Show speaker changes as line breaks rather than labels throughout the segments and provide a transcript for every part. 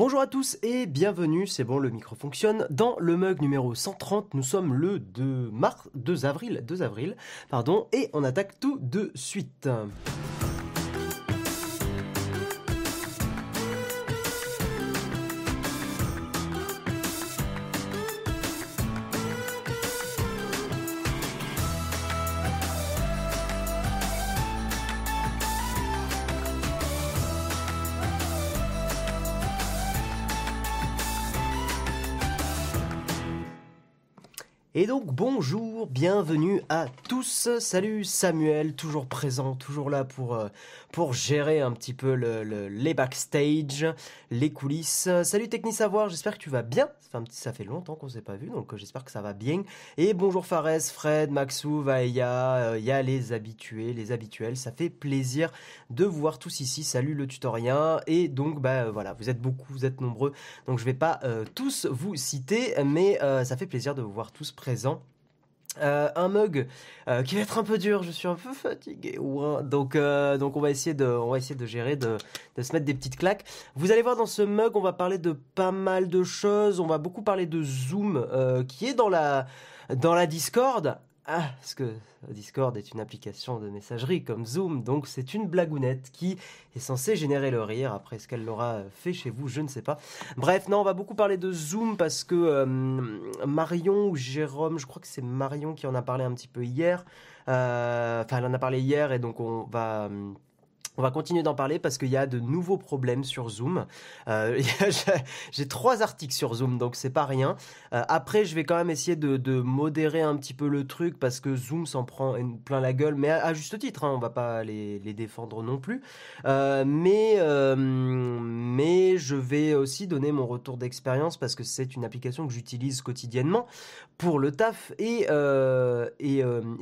Bonjour à tous et bienvenue, c'est bon, le micro fonctionne. Dans le mug numéro 130, nous sommes le 2 mars, 2 avril, 2 avril, pardon, et on attaque tout de suite. Et donc bonjour, bienvenue à tous. Salut Samuel, toujours présent, toujours là pour, euh, gérer un petit peu le, le- les backstage, les coulisses. Salut Techni Savoir, j'espère que tu vas bien. Ça fait, longtemps qu'on s'est pas vu, donc euh, j'espère que ça va bien. Et bonjour Fares, Fred, Maxou, Vaïa, il y a les habitués, les habituels. Ça fait plaisir de vous voir tous ici. Salut le tutorien. Et donc bah euh, voilà, vous êtes beaucoup, vous êtes nombreux. Donc je vais pas euh, tous vous citer, mais euh, ça fait plaisir de vous voir tous présents. Euh, un mug euh, qui va être un peu dur, je suis un peu fatigué. euh, donc on va essayer de, on va essayer de gérer, de, de se mettre des petites claques. Vous allez voir dans ce mug, on va parler de pas mal de choses. On va beaucoup parler de Zoom, qui est dans la, dans la Discord. Ah, parce que Discord est une application de messagerie comme Zoom, donc c'est une blagounette qui est censée générer le rire. Après, ce qu'elle l'aura fait chez vous, je ne sais pas. Bref, non, on va beaucoup parler de Zoom parce que euh, Marion ou Jérôme, je crois que c'est Marion qui en a parlé un petit peu hier. Euh, Enfin, elle en a parlé hier et donc on va. On va continuer d'en parler parce qu'il y a de nouveaux problèmes sur Zoom. Euh, j'ai- trois articles sur Zoom, donc c'est pas rien. Euh, après, je vais quand même essayer de, modérer un petit peu le truc parce que Zoom s'en prend plein la gueule, mais à, juste titre, hein, on va pas les, défendre non plus. Euh, mais, je vais aussi donner mon retour d'expérience parce que c'est une application que j'utilise quotidiennement pour le taf et,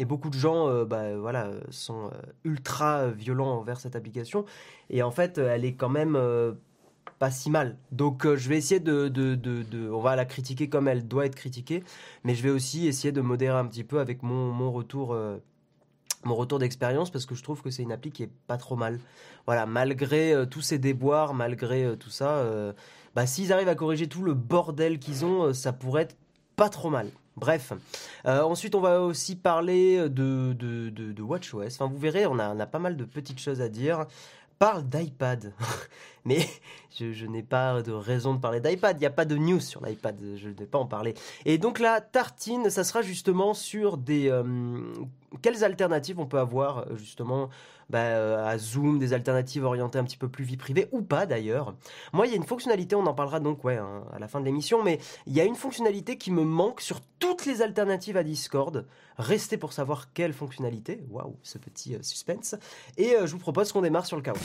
beaucoup de gens bah, sont ultra violents envers cette application et en fait elle est quand même euh, pas si mal. Donc euh, je vais essayer de, de, de, On va la critiquer comme elle doit être critiquée, mais je vais aussi essayer de modérer un petit peu avec mon, mon retour... euh, mon retour d'expérience parce que je trouve que c'est une appli qui est pas trop mal. Voilà, malgré euh, tous ces déboires, malgré euh, tout ça, euh, bah, s'ils arrivent à corriger tout le bordel qu'ils ont, euh, ça pourrait être pas trop mal. Bref. Euh, ensuite, on va aussi parler de, de, de, WatchOS. Vous verrez, on a, pas mal de petites choses à dire. Parle d'iPad. Mais je, je n'ai pas de raison de parler d'iPad. Il n'y a pas de news sur l'iPad. Je ne vais pas en parler. Et donc, la tartine, ça sera justement sur des. euh, quelles alternatives on peut avoir, euh, justement, bah, euh, à Zoom, des alternatives orientées un petit peu plus vie privée, ou pas d'ailleurs. Moi, il y a une fonctionnalité, on en parlera donc ouais, hein, à la fin de l'émission, mais il y a une fonctionnalité qui me manque sur toutes les alternatives à Discord. Restez pour savoir quelle fonctionnalité. Waouh, ce petit euh, suspense. Et je vous propose qu'on démarre sur le chaos.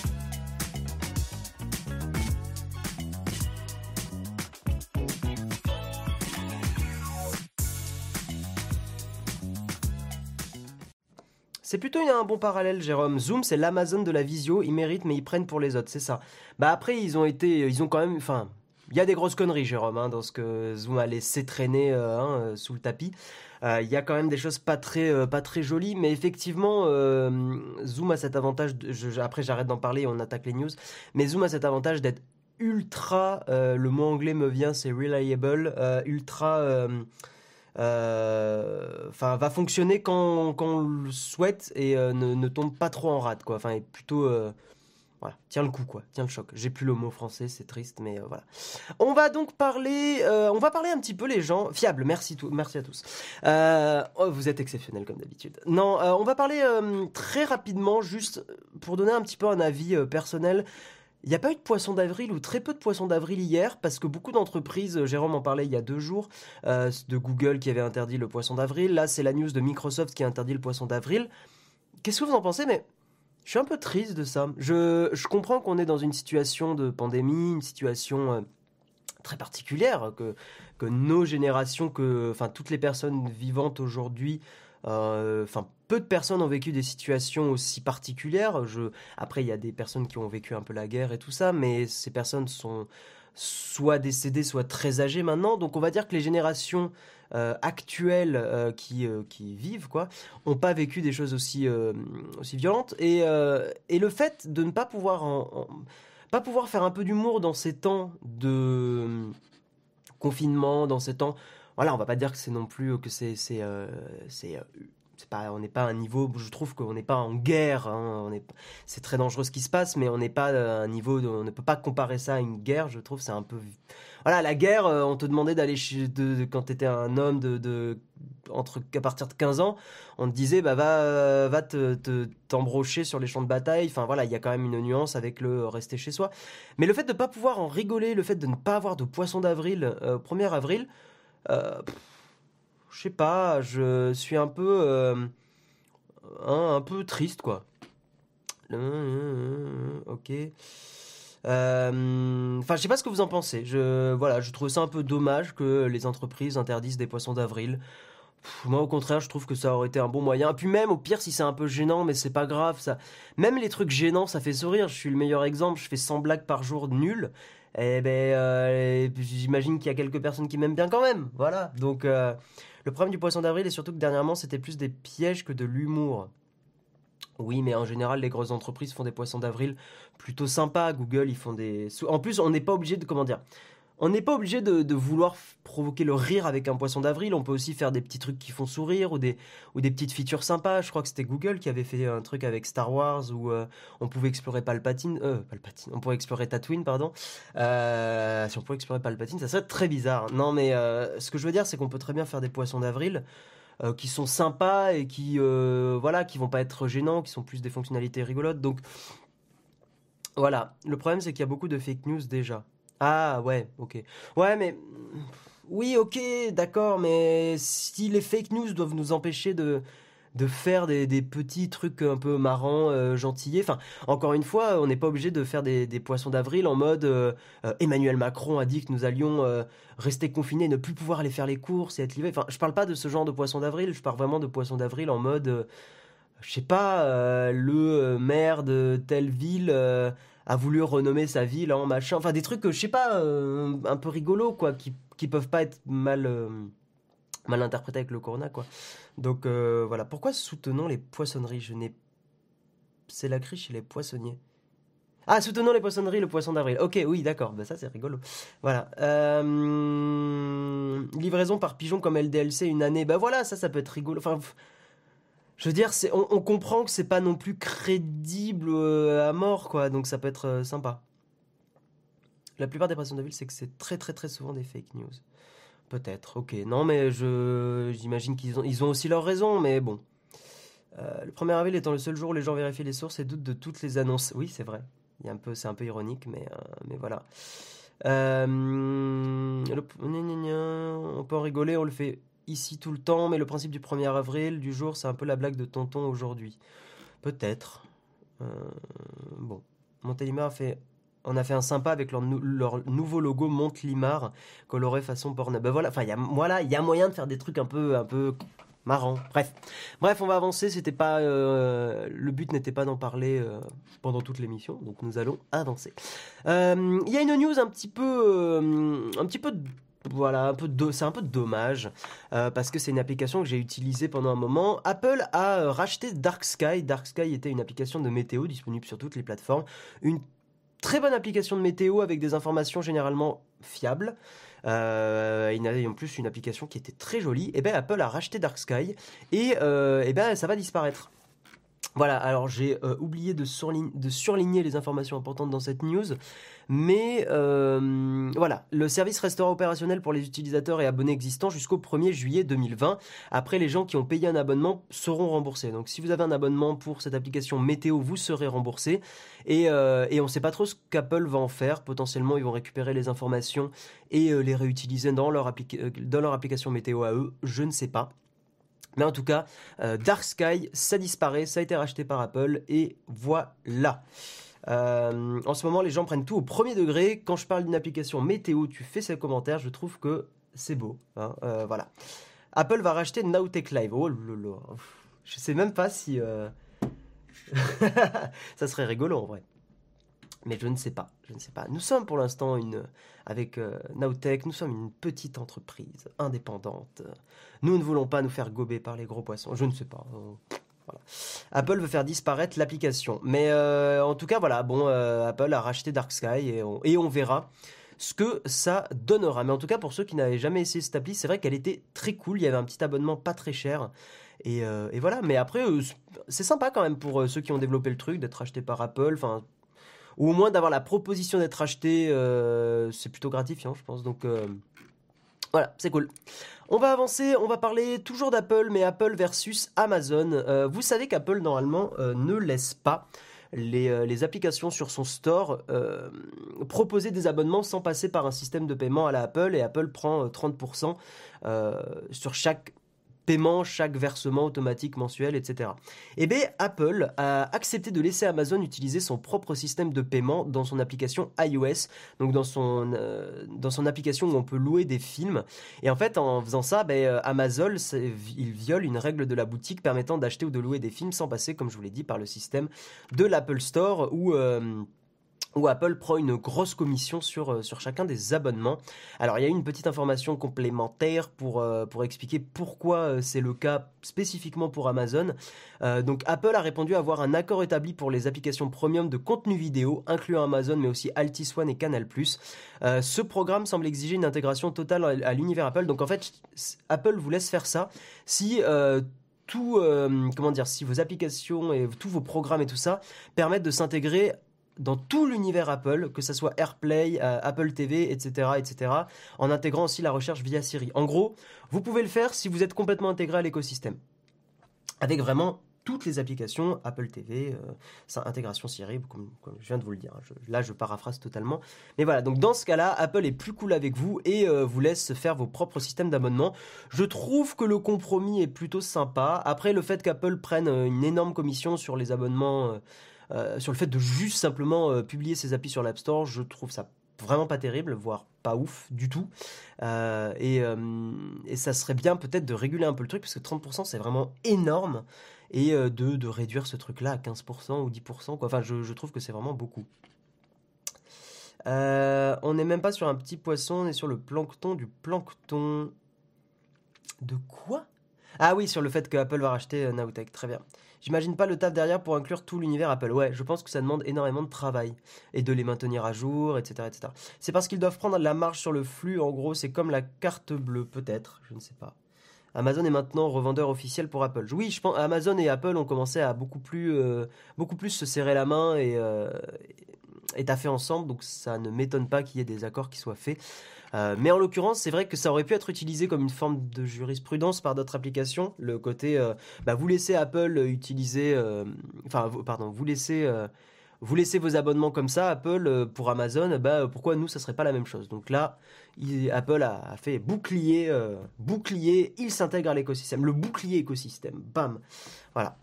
C'est plutôt un bon parallèle, Jérôme. Zoom, c'est l'Amazon de la visio. Ils méritent, mais ils prennent pour les autres, c'est ça. Bah après, ils ont été, ils ont quand même, enfin, il y a des grosses conneries, Jérôme, hein, dans ce que Zoom a laissé euh, hein, euh, sous le tapis. Euh, Il y a quand même des choses pas très, pas très jolies, mais effectivement, Zoom a cet avantage. après, j'arrête d'en parler, on attaque les news. Mais Zoom a cet avantage d'être ultra. le mot anglais me vient, c'est reliable, ultra. Euh, enfin va fonctionner quand, quand on le souhaite et euh, ne, ne tombe pas trop en rate quoi. Enfin est plutôt euh, voilà. Tient le coup quoi. Tient le choc. J'ai plus le mot français c'est triste mais voilà. On va donc parler on va parler un petit peu les gens fiables. Merci tout merci à tous. Oh, vous êtes exceptionnels comme d'habitude. Non on va parler très rapidement juste pour donner un petit peu un avis personnel il n'y a pas eu de poisson d'avril ou très peu de poisson d'avril hier parce que beaucoup d'entreprises, euh, Jérôme en parlait il y a deux jours, euh, de Google qui avait interdit le poisson d'avril. Là, c'est la news de Microsoft qui a interdit le poisson d'avril. Qu'est-ce que vous en pensez? Mais je suis un peu triste de ça. Je, comprends qu'on est dans une situation de pandémie, une situation euh, très particulière, que, que nos générations, que, enfin toutes les personnes vivantes aujourd'hui, enfin peu de personnes ont vécu des situations aussi particulières. Je, après, il y a des personnes qui ont vécu un peu la guerre et tout ça, mais ces personnes sont soit décédées, soit très âgées maintenant. Donc on va dire que les générations euh, actuelles euh, qui, euh, vivent, quoi, ont pas vécu des choses aussi, euh, violentes. Et, euh, le fait de ne pas pouvoir faire un peu d'humour dans ces temps de confinement, dans ces temps. Voilà, on va pas dire que c'est non plus que c'est c'est c'est pas, on n'est pas à un niveau, je trouve qu'on n'est pas en guerre, hein, c'est très dangereux ce qui se passe, mais on n'est pas à un niveau, on ne peut pas comparer ça à une guerre, je trouve, c'est un peu... Voilà, la guerre, euh, on te demandait d'aller chez, de, quand tu étais un homme de, entre, à partir de 15 ans, on te disait, bah va, va te, t'embrocher sur les champs de bataille, enfin voilà, il y a quand même une nuance avec le rester chez soi. Mais le fait de ne pas pouvoir en rigoler, le fait de ne pas avoir de poisson d'avril, 1er euh, avril, euh, je sais pas, je suis un peu, euh, un, peu triste, quoi. Ok. Euh, enfin, je sais pas ce que vous en pensez. Je, voilà, je trouve ça un peu dommage que les entreprises interdisent des poissons d'avril. Moi, au contraire, je trouve que ça aurait été un bon moyen. Et puis même, au pire, si c'est un peu gênant, mais c'est pas grave. Ça, même les trucs gênants, ça fait sourire. Je suis le meilleur exemple. Je fais 100 blagues par jour nul. Eh ben, euh, j'imagine qu'il y a quelques personnes qui m'aiment bien quand même. Voilà. Donc, le problème du poisson d'avril est surtout que dernièrement, c'était plus des pièges que de l'humour. Oui, mais en général, les grosses entreprises font des poissons d'avril plutôt sympas. Google, ils font des. En plus, on n'est pas obligé de. Comment dire on n'est pas obligé de, vouloir provoquer le rire avec un poisson d'avril. On peut aussi faire des petits trucs qui font sourire ou des, petites features sympas. Je crois que c'était Google qui avait fait un truc avec Star Wars où euh, on pouvait explorer Palpatine. Euh, Palpatine. On pourrait explorer Tatooine, pardon. Euh, si on pouvait explorer Palpatine, ça serait très bizarre. Non, mais euh, ce que je veux dire, c'est qu'on peut très bien faire des poissons d'avril. qui sont sympas et qui voilà qui vont pas être gênants qui sont plus des fonctionnalités rigolotes donc voilà le problème c'est qu'il y a beaucoup de fake news déjà ah ouais, ok. Ouais, mais oui, ok, d'accord, mais si les fake news doivent nous empêcher de de faire des, petits trucs un peu marrants, euh, gentillés. Enfin, encore une fois, on n'est pas obligé de faire des, poissons d'avril en mode euh, euh, Emmanuel Macron a dit que nous allions rester confinés, ne plus pouvoir aller faire les courses et être livrés. Enfin, je parle pas de ce genre de poissons d'avril, je parle vraiment de poissons d'avril en mode, je sais pas, le maire de telle ville a voulu renommer sa ville en machin. Enfin, des trucs, je sais pas, euh, un peu rigolo, quoi, qui, qui peuvent pas être mal, euh, mal interprétés avec le corona, quoi. Donc, euh, voilà. Pourquoi soutenons les poissonneries? Je n'ai. C'est la crise chez les poissonniers. Ah, soutenons les poissonneries, le poisson d'avril. Ok, oui, d'accord. Ben, ça, c'est rigolo. Voilà. livraison par pigeon comme LDLC une année. Ben voilà, ça, ça peut être rigolo. Enfin, je veux dire, on, comprend que c'est pas non plus crédible euh, à mort, quoi. Donc ça peut être euh, sympa. La plupart des patients de ville, c'est que c'est très très très souvent des fake news. Peut-être, ok. Non, mais je j'imagine qu'ils ont, ils ont aussi leur raison, mais bon. Euh, le 1er avril étant le seul jour où les gens vérifient les sources et doutent de toutes les annonces. Oui, c'est vrai. Un peu, c'est un peu ironique, mais, mais voilà. on peut en rigoler, on le fait ici tout le temps, mais le principe du 1er avril, du jour, c'est un peu la blague de tonton aujourd'hui. Peut-être. Euh, bon. Montélimar a fait, on a fait un sympa avec leur, nouveau logo Montélimar, coloré façon porno. Ben voilà, enfin, voilà, il y a moyen de faire des trucs un peu, un peu marrant. Bref, bref, on va avancer. C'était pas euh, le but n'était pas d'en parler euh, pendant toute l'émission, donc nous allons avancer. Il y a une news un petit peu, un petit peu voilà, c'est un peu dommage euh, parce que c'est une application que j'ai utilisée pendant un moment. Apple a euh, racheté Dark Sky. Dark Sky était une application de météo disponible sur toutes les plateformes. Une très bonne application de météo avec des informations généralement fiables. Euh, il avait en plus une application qui était très jolie. Et eh ben Apple a racheté Dark Sky et, euh, eh ben ça va disparaître. Voilà, alors j'ai euh, oublié de, surligner les informations importantes dans cette news, mais euh, voilà, le service restera opérationnel pour les utilisateurs et abonnés existants jusqu'au 1er juillet 2020. Après, les gens qui ont payé un abonnement seront remboursés. Donc si vous avez un abonnement pour cette application météo, vous serez remboursé. Et, euh, on ne sait pas trop ce qu'Apple va en faire. Potentiellement, ils vont récupérer les informations et les réutiliser dans leur application météo à eux. Je ne sais pas. Mais en tout cas, euh, Dark Sky, ça disparaît, ça a été racheté par Apple et voilà. Euh, en ce moment, les gens prennent tout au premier degré. Quand je parle d'une application météo, tu fais ces commentaires, je trouve que c'est beau. Hein, euh, voilà. Apple va racheter Nowtech Live. Oh lolo. Je sais même pas si. ça serait rigolo en vrai. Mais je ne sais pas, je ne sais pas. Nous sommes pour l'instant une, avec euh, Nowtech, nous sommes une petite entreprise indépendante. Nous ne voulons pas nous faire gober par les gros poissons. Je ne sais pas. Apple veut faire disparaître l'application. Mais euh, en tout cas, voilà, bon, euh, Apple a racheté Dark Sky et on, verra ce que ça donnera. Mais en tout cas, pour ceux qui n'avaient jamais essayé cette appli, c'est vrai qu'elle était très cool. Il y avait un petit abonnement pas très cher. Et, euh, voilà, mais après, c'est sympa quand même pour ceux qui ont développé le truc d'être acheté par Apple. Enfin, ou au moins d'avoir la proposition d'être acheté, euh, c'est plutôt gratifiant, je pense. Donc euh, voilà, c'est cool. On va avancer, on va parler toujours d'Apple, mais Apple versus Amazon. Euh, vous savez qu'Apple, normalement, ne laisse pas les, les, applications sur son store proposer des abonnements sans passer par un système de paiement à la Apple, et Apple prend 30% sur chaque paiement, chaque versement automatique mensuel, etc. Eh bien, Apple a accepté de laisser Amazon utiliser son propre système de paiement dans son application iOS, donc dans son, euh, application où on peut louer des films. Et en fait, en faisant ça, ben, Amazon, il viole une règle de la boutique permettant d'acheter ou de louer des films sans passer, comme je vous l'ai dit, par le système de l'Apple Store où... Euh, où Apple prend une grosse commission sur, euh, sur chacun des abonnements. Alors il y a une petite information complémentaire pour, euh, expliquer pourquoi euh, c'est le cas spécifiquement pour Amazon. Donc Apple a répondu avoir un accord établi pour les applications premium de contenu vidéo, incluant Amazon mais aussi Altis One et Canal+. Ce programme semble exiger une intégration totale à, à l'univers Apple. Donc en fait, Apple vous laisse faire ça si... Tout, comment dire, si vos applications et tous vos programmes et tout ça permettent de s'intégrer dans tout l'univers Apple, que ce soit AirPlay, euh, Apple TV, etc., etc., en intégrant aussi la recherche via Siri. En gros, vous pouvez le faire si vous êtes complètement intégré à l'écosystème. Avec vraiment toutes les applications, Apple TV, euh, intégration Siri, comme, je viens de vous le dire. Je, là, je paraphrase totalement. Mais voilà, donc dans ce cas-là, Apple est plus cool avec vous et euh, vous laisse faire vos propres systèmes d'abonnement. Je trouve que le compromis est plutôt sympa. Après, le fait qu'Apple prenne une énorme commission sur les abonnements... Euh, sur le fait de juste simplement euh, publier ses applis sur l'App Store, je trouve ça vraiment pas terrible, voire pas ouf du tout. Euh, et, ça serait bien peut-être de réguler un peu le truc, parce que 30% c'est vraiment énorme, et de, de, réduire ce truc-là à 15% ou 10%. Quoi. Enfin, je, trouve que c'est vraiment beaucoup. Euh, on n'est même pas sur un petit poisson, on est sur le plancton du plancton. De quoi? Ah oui, sur le fait que Apple va racheter euh, Nowtech, très bien. J'imagine pas le taf derrière pour inclure tout l'univers Apple. Ouais, je pense que ça demande énormément de travail et de les maintenir à jour, etc. etc. C'est parce qu'ils doivent prendre la marge sur le flux, en gros, c'est comme la carte bleue, peut-être, je ne sais pas. Amazon est maintenant revendeur officiel pour Apple. Oui, je pense Amazon et Apple ont commencé à beaucoup plus, euh, se serrer la main et, euh, et taffer ensemble, donc ça ne m'étonne pas qu'il y ait des accords qui soient faits. Euh, mais en l'occurrence, c'est vrai que ça aurait pu être utilisé comme une forme de jurisprudence par d'autres applications. Le côté, euh, bah, vous laissez Apple utiliser, euh, enfin, pardon, vous laissez, vous laissez vos abonnements comme ça, Apple pour Amazon, bah, pourquoi nous, ça serait pas la même chose? Donc là, Apple a, a, fait bouclier, bouclier, il s'intègre à l'écosystème, le bouclier écosystème, bam, voilà.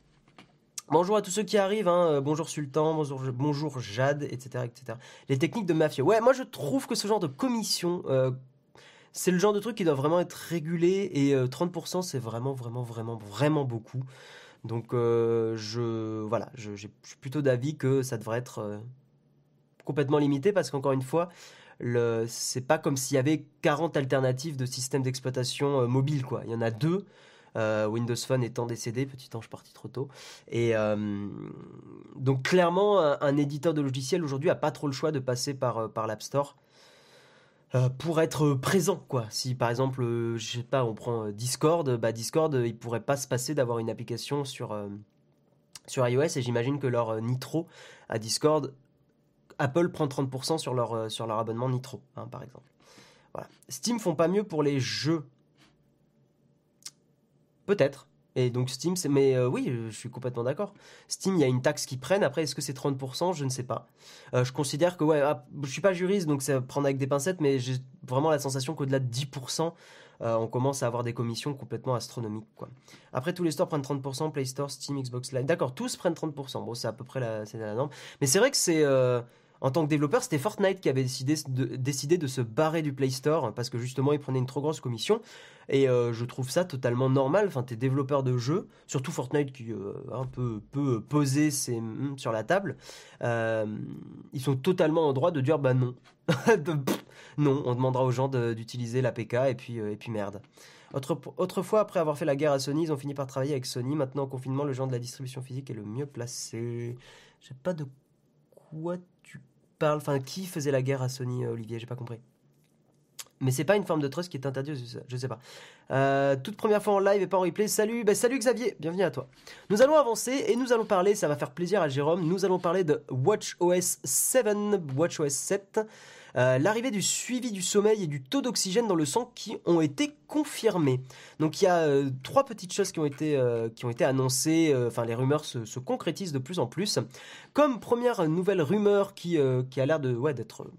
Bonjour à tous ceux qui arrivent, hein. bonjour Sultan, bonjour, Jade, etc., etc. Les techniques de mafia. Ouais, moi je trouve que ce genre de commission, euh, c'est le genre de truc qui doit vraiment être régulé et euh, 30% c'est vraiment, vraiment, vraiment, vraiment beaucoup. Donc euh, je, voilà, je, je, suis plutôt d'avis que ça devrait être euh, complètement limité parce qu'encore une fois, c'est pas comme s'il y avait 40 alternatives de systèmes d'exploitation euh, mobile, quoi. Il y en a deux. Euh, Windows Phone étant décédé, petit ange parti trop tôt. Et euh, donc clairement, un, éditeur de logiciel aujourd'hui a pas trop le choix de passer par, euh, par l'App Store pour être présent, quoi. Si par exemple, je sais pas, on prend Discord, bah Discord, il pourrait pas se passer d'avoir une application sur sur iOS et j'imagine que leur Nitro à Discord, Apple prend 30% sur leur sur leur abonnement Nitro, hein, par exemple. Voilà. Steam font pas mieux pour les jeux Peut-être. Et donc Steam. Mais euh, oui, je suis complètement d'accord. Steam, il y a une taxe qu'ils prennent. Après, est-ce que c'est 30% Je ne sais pas. Euh, je considère que, ouais, ah, je suis pas juriste, donc c'est prendre avec des pincettes, mais j'ai vraiment la sensation qu'au-delà de 10%, euh, on commence à avoir des commissions complètement astronomiques. Après, tous les stores prennent 30%, Play Store, Steam, Xbox Live. D'accord, tous prennent 30%. Bon, c'est à peu près la, norme. Mais c'est vrai que c'est... En tant que développeur, c'était Fortnite qui avait décidé de, décidé de se barrer du Play Store parce que justement, il prenait une trop grosse commission. Et euh, je trouve ça totalement normal. Enfin, t'es développeur de jeux, surtout Fortnite qui euh, un peu peut poser ses mm, sur la table. Euh, ils sont totalement en droit de dire bah non, non, on demandera aux gens d'utiliser l'APK et puis et puis merde. autrefois, après avoir fait la guerre à Sony, ils ont fini par travailler avec Sony. Maintenant, en confinement, le genre de la distribution physique est le mieux placé. Je sais pas de quoi tu parles. Enfin, qui faisait la guerre à Sony, Olivier? J'ai pas compris. Mais c'est pas une forme de trust qui est interdite, je sais pas. Euh, toute première fois en live et pas en replay. Salut, bah salut Xavier, bienvenue à toi. Nous allons avancer et nous allons parler, ça va faire plaisir à Jérôme, nous allons parler de WatchOS 7, WatchOS 7. Euh, l'arrivée du suivi du sommeil et du taux d'oxygène dans le sang qui ont été confirmés. Donc il y a euh, trois petites choses qui ont été, euh, qui ont été annoncées, enfin les rumeurs se, concrétisent de plus en plus. Comme première nouvelle rumeur qui, qui a l'air de ouais, d'être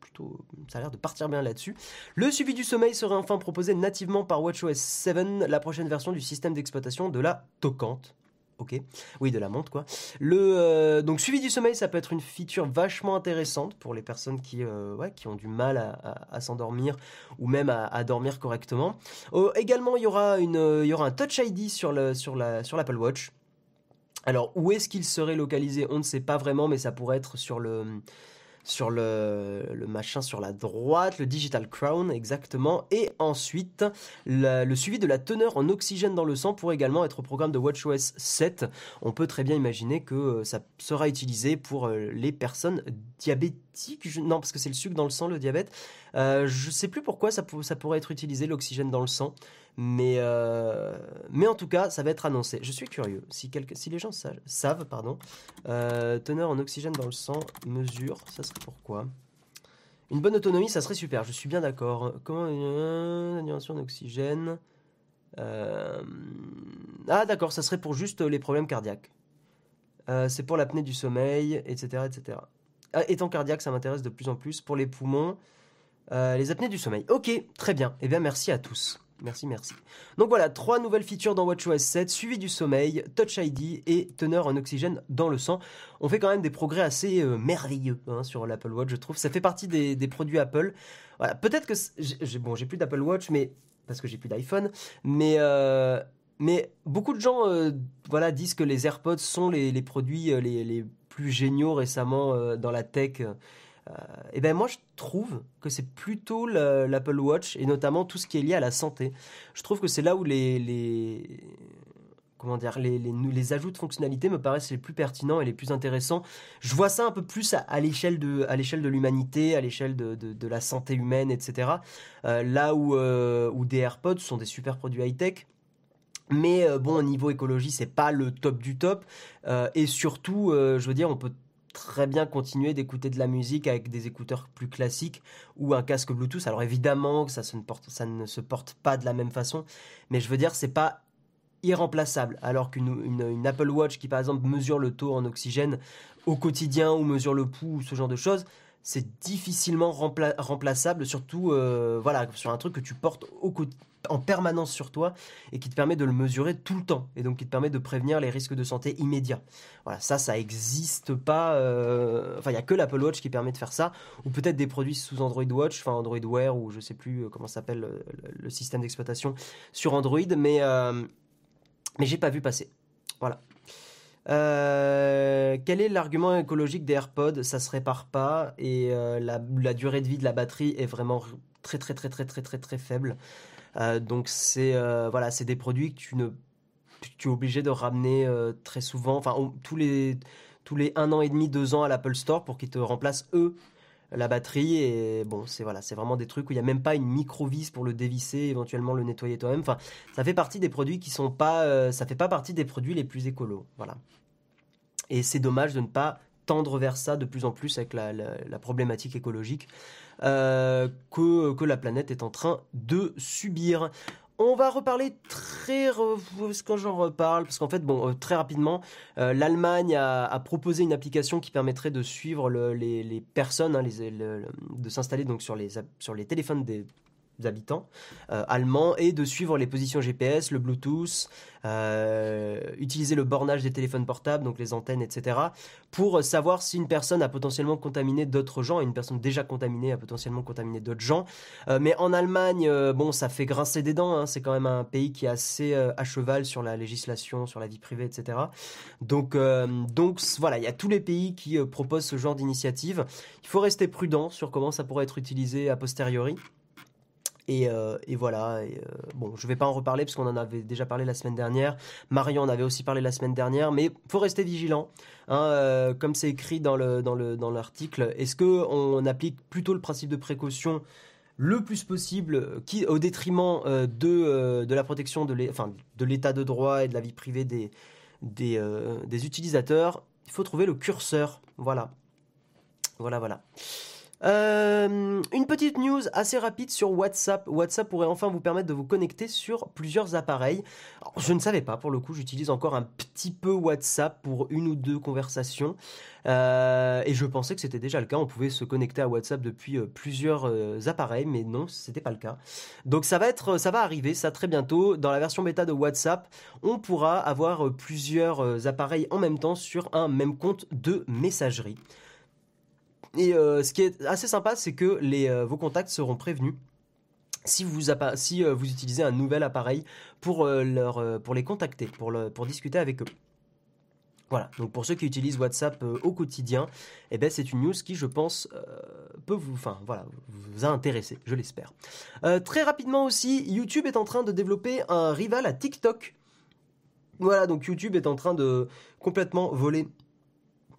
plutôt, ça a l'air de partir bien là-dessus, le suivi du sommeil serait enfin proposé nativement par WatchOS 7, la prochaine version du système d'exploitation de la toquante. Ok, oui, de la montre quoi. Le euh, donc suivi du sommeil, ça peut être une feature vachement intéressante pour les personnes qui euh, ouais, qui ont du mal à, s'endormir ou même à, dormir correctement. Oh, également, il y aura une il y aura un Touch ID sur le sur la sur l'Apple Watch. Alors où est-ce qu'il serait localisé? On ne sait pas vraiment, mais ça pourrait être sur le sur le, machin sur la droite, le Digital Crown exactement, et ensuite le suivi de la teneur en oxygène dans le sang pourrait également être au programme de WatchOS 7. On peut très bien imaginer que euh, ça sera utilisé pour euh, les personnes diabétiques, non parce que c'est le sucre dans le sang, le diabète. Euh, je sais plus pourquoi ça, ça pourrait être utilisé l'oxygène dans le sang. Mais, euh, mais en tout cas, ça va être annoncé. Je suis curieux. Si, les gens savent, pardon, euh, teneur en oxygène dans le sang, mesure, ça serait pourquoi? Une bonne autonomie, ça serait super. Je suis bien d'accord. Comment une en oxygène euh, Ah d'accord, ça serait pour juste les problèmes cardiaques. c'est pour l'apnée du sommeil, etc. etc. Ah, étant cardiaque, ça m'intéresse de plus en plus. Pour les poumons, les apnées du sommeil. Ok, très bien. Eh bien, merci à tous. Merci, merci. Donc voilà, trois nouvelles features dans WatchOS 7, suivi du sommeil, Touch ID et teneur en oxygène dans le sang. On fait quand même des progrès assez euh, merveilleux hein, sur l'Apple Watch, je trouve. Ça fait partie des, produits Apple. Voilà, peut-être que bon, j'ai plus d'Apple Watch, mais parce que j'ai plus d'iPhone, mais euh, mais beaucoup de gens euh, voilà disent que les AirPods sont les, produits les, plus géniaux récemment dans la tech et euh, eh ben moi je trouve que c'est plutôt l'Apple Watch et notamment tout ce qui est lié à la santé. Je trouve que c'est là où les, les comment dire, les, les, les, ajouts de fonctionnalités me paraissent les plus pertinents et les plus intéressants. Je vois ça un peu plus à, l'échelle de, à l'échelle de l'humanité, à l'échelle de, de, la santé humaine, etc. Euh, là où, euh, où des AirPods sont des super produits high-tech. Mais bon, au niveau écologie, c'est pas le top du top. et surtout, je veux dire, on peut très bien continuer d'écouter de la musique avec des écouteurs plus classiques ou un casque Bluetooth. Alors évidemment, ça, se ne porte, ça ne se porte pas de la même façon, mais je veux dire, c'est pas irremplaçable. Alors qu'une Apple Watch qui par exemple mesure le taux en oxygène au quotidien ou mesure le pouls ou ce genre de choses, c'est difficilement remplaçable, surtout euh, voilà sur un truc que tu portes en permanence sur toi et qui te permet de le mesurer tout le temps et donc qui te permet de prévenir les risques de santé immédiats. Voilà, ça, ça n'existe pas. Euh, enfin, il y a que l'Apple Watch qui permet de faire ça, ou peut-être des produits sous Android Watch, enfin Android Wear ou je sais plus euh, comment s'appelle le, système d'exploitation sur Android, mais mais j'ai pas vu passer. Voilà. Euh, quel est l'argument écologique des AirPods? Ça se répare pas et euh, la, durée de vie de la batterie est vraiment très très très très très très très faible. Euh, donc c'est voilà, c'est des produits que tu ne tu es obligé de ramener très souvent, enfin tous les tous les un an et demi, deux ans à l'Apple Store pour qu'ils te remplacent eux la batterie. Et bon c'est voilà c'est vraiment des trucs où il n'y a même pas une micro vis pour le dévisser éventuellement le nettoyer toi-même. Enfin ça fait partie des produits qui sont pas euh, ça fait pas partie des produits les plus écolos voilà. Et c'est dommage de ne pas tendre vers ça de plus en plus avec la, problématique écologique euh, que, la planète est en train de subir. On va reparler très j'en reparle parce qu'en fait bon euh, très rapidement euh, l'Allemagne a, proposé une application qui permettrait de suivre les, personnes hein, de s'installer donc sur les sur les téléphones des habitants euh, allemands et de suivre les positions GPS, le Bluetooth, euh, utiliser le bornage des téléphones portables, donc les antennes, etc., pour savoir si une personne a potentiellement contaminé d'autres gens, et une personne déjà contaminée a potentiellement contaminé d'autres gens. Euh, mais en Allemagne, bon, ça fait grincer des dents, hein, c'est quand même un pays qui est assez à cheval sur la législation, sur la vie privée, etc. Donc, donc voilà, il y a tous les pays qui proposent ce genre d'initiative. Il faut rester prudent sur comment ça pourrait être utilisé a posteriori. Et, voilà. bon, je vais pas en reparler parce qu'on en avait déjà parlé la semaine dernière. Marion en avait aussi parlé la semaine dernière, mais faut rester vigilant. Hein, comme c'est écrit dans le dans le dans l'article, est-ce que on applique plutôt le principe de précaution le plus possible, au détriment de, la protection de l'état de droit et de la vie privée des, des utilisateurs, il faut trouver le curseur. Voilà. Voilà, voilà. Euh, une petite news assez rapide sur WhatsApp. WhatsApp pourrait enfin vous permettre de vous connecter sur plusieurs appareils. je ne savais pas, pour le coup, j'utilise encore un petit peu WhatsApp pour une ou deux conversations. Euh, et je pensais que c'était déjà le cas. On pouvait se connecter à WhatsApp depuis euh, plusieurs appareils, mais non, c'était pas le cas. Donc ça va être, ça va arriver, ça très bientôt. Dans la version bêta de WhatsApp, on pourra avoir plusieurs appareils en même temps sur un même compte de messagerie. Et euh, ce qui est assez sympa, c'est que les, euh, vos contacts seront prévenus si vous, euh, utilisez un nouvel appareil pour, les contacter, pour discuter avec eux. Voilà, donc pour ceux qui utilisent WhatsApp au quotidien, eh ben c'est une news qui, je pense, peut vous, enfin voilà, vous a intéressé, je l'espère. très rapidement aussi, YouTube est en train de développer un rival à TikTok. Voilà, donc YouTube est en train de complètement voler.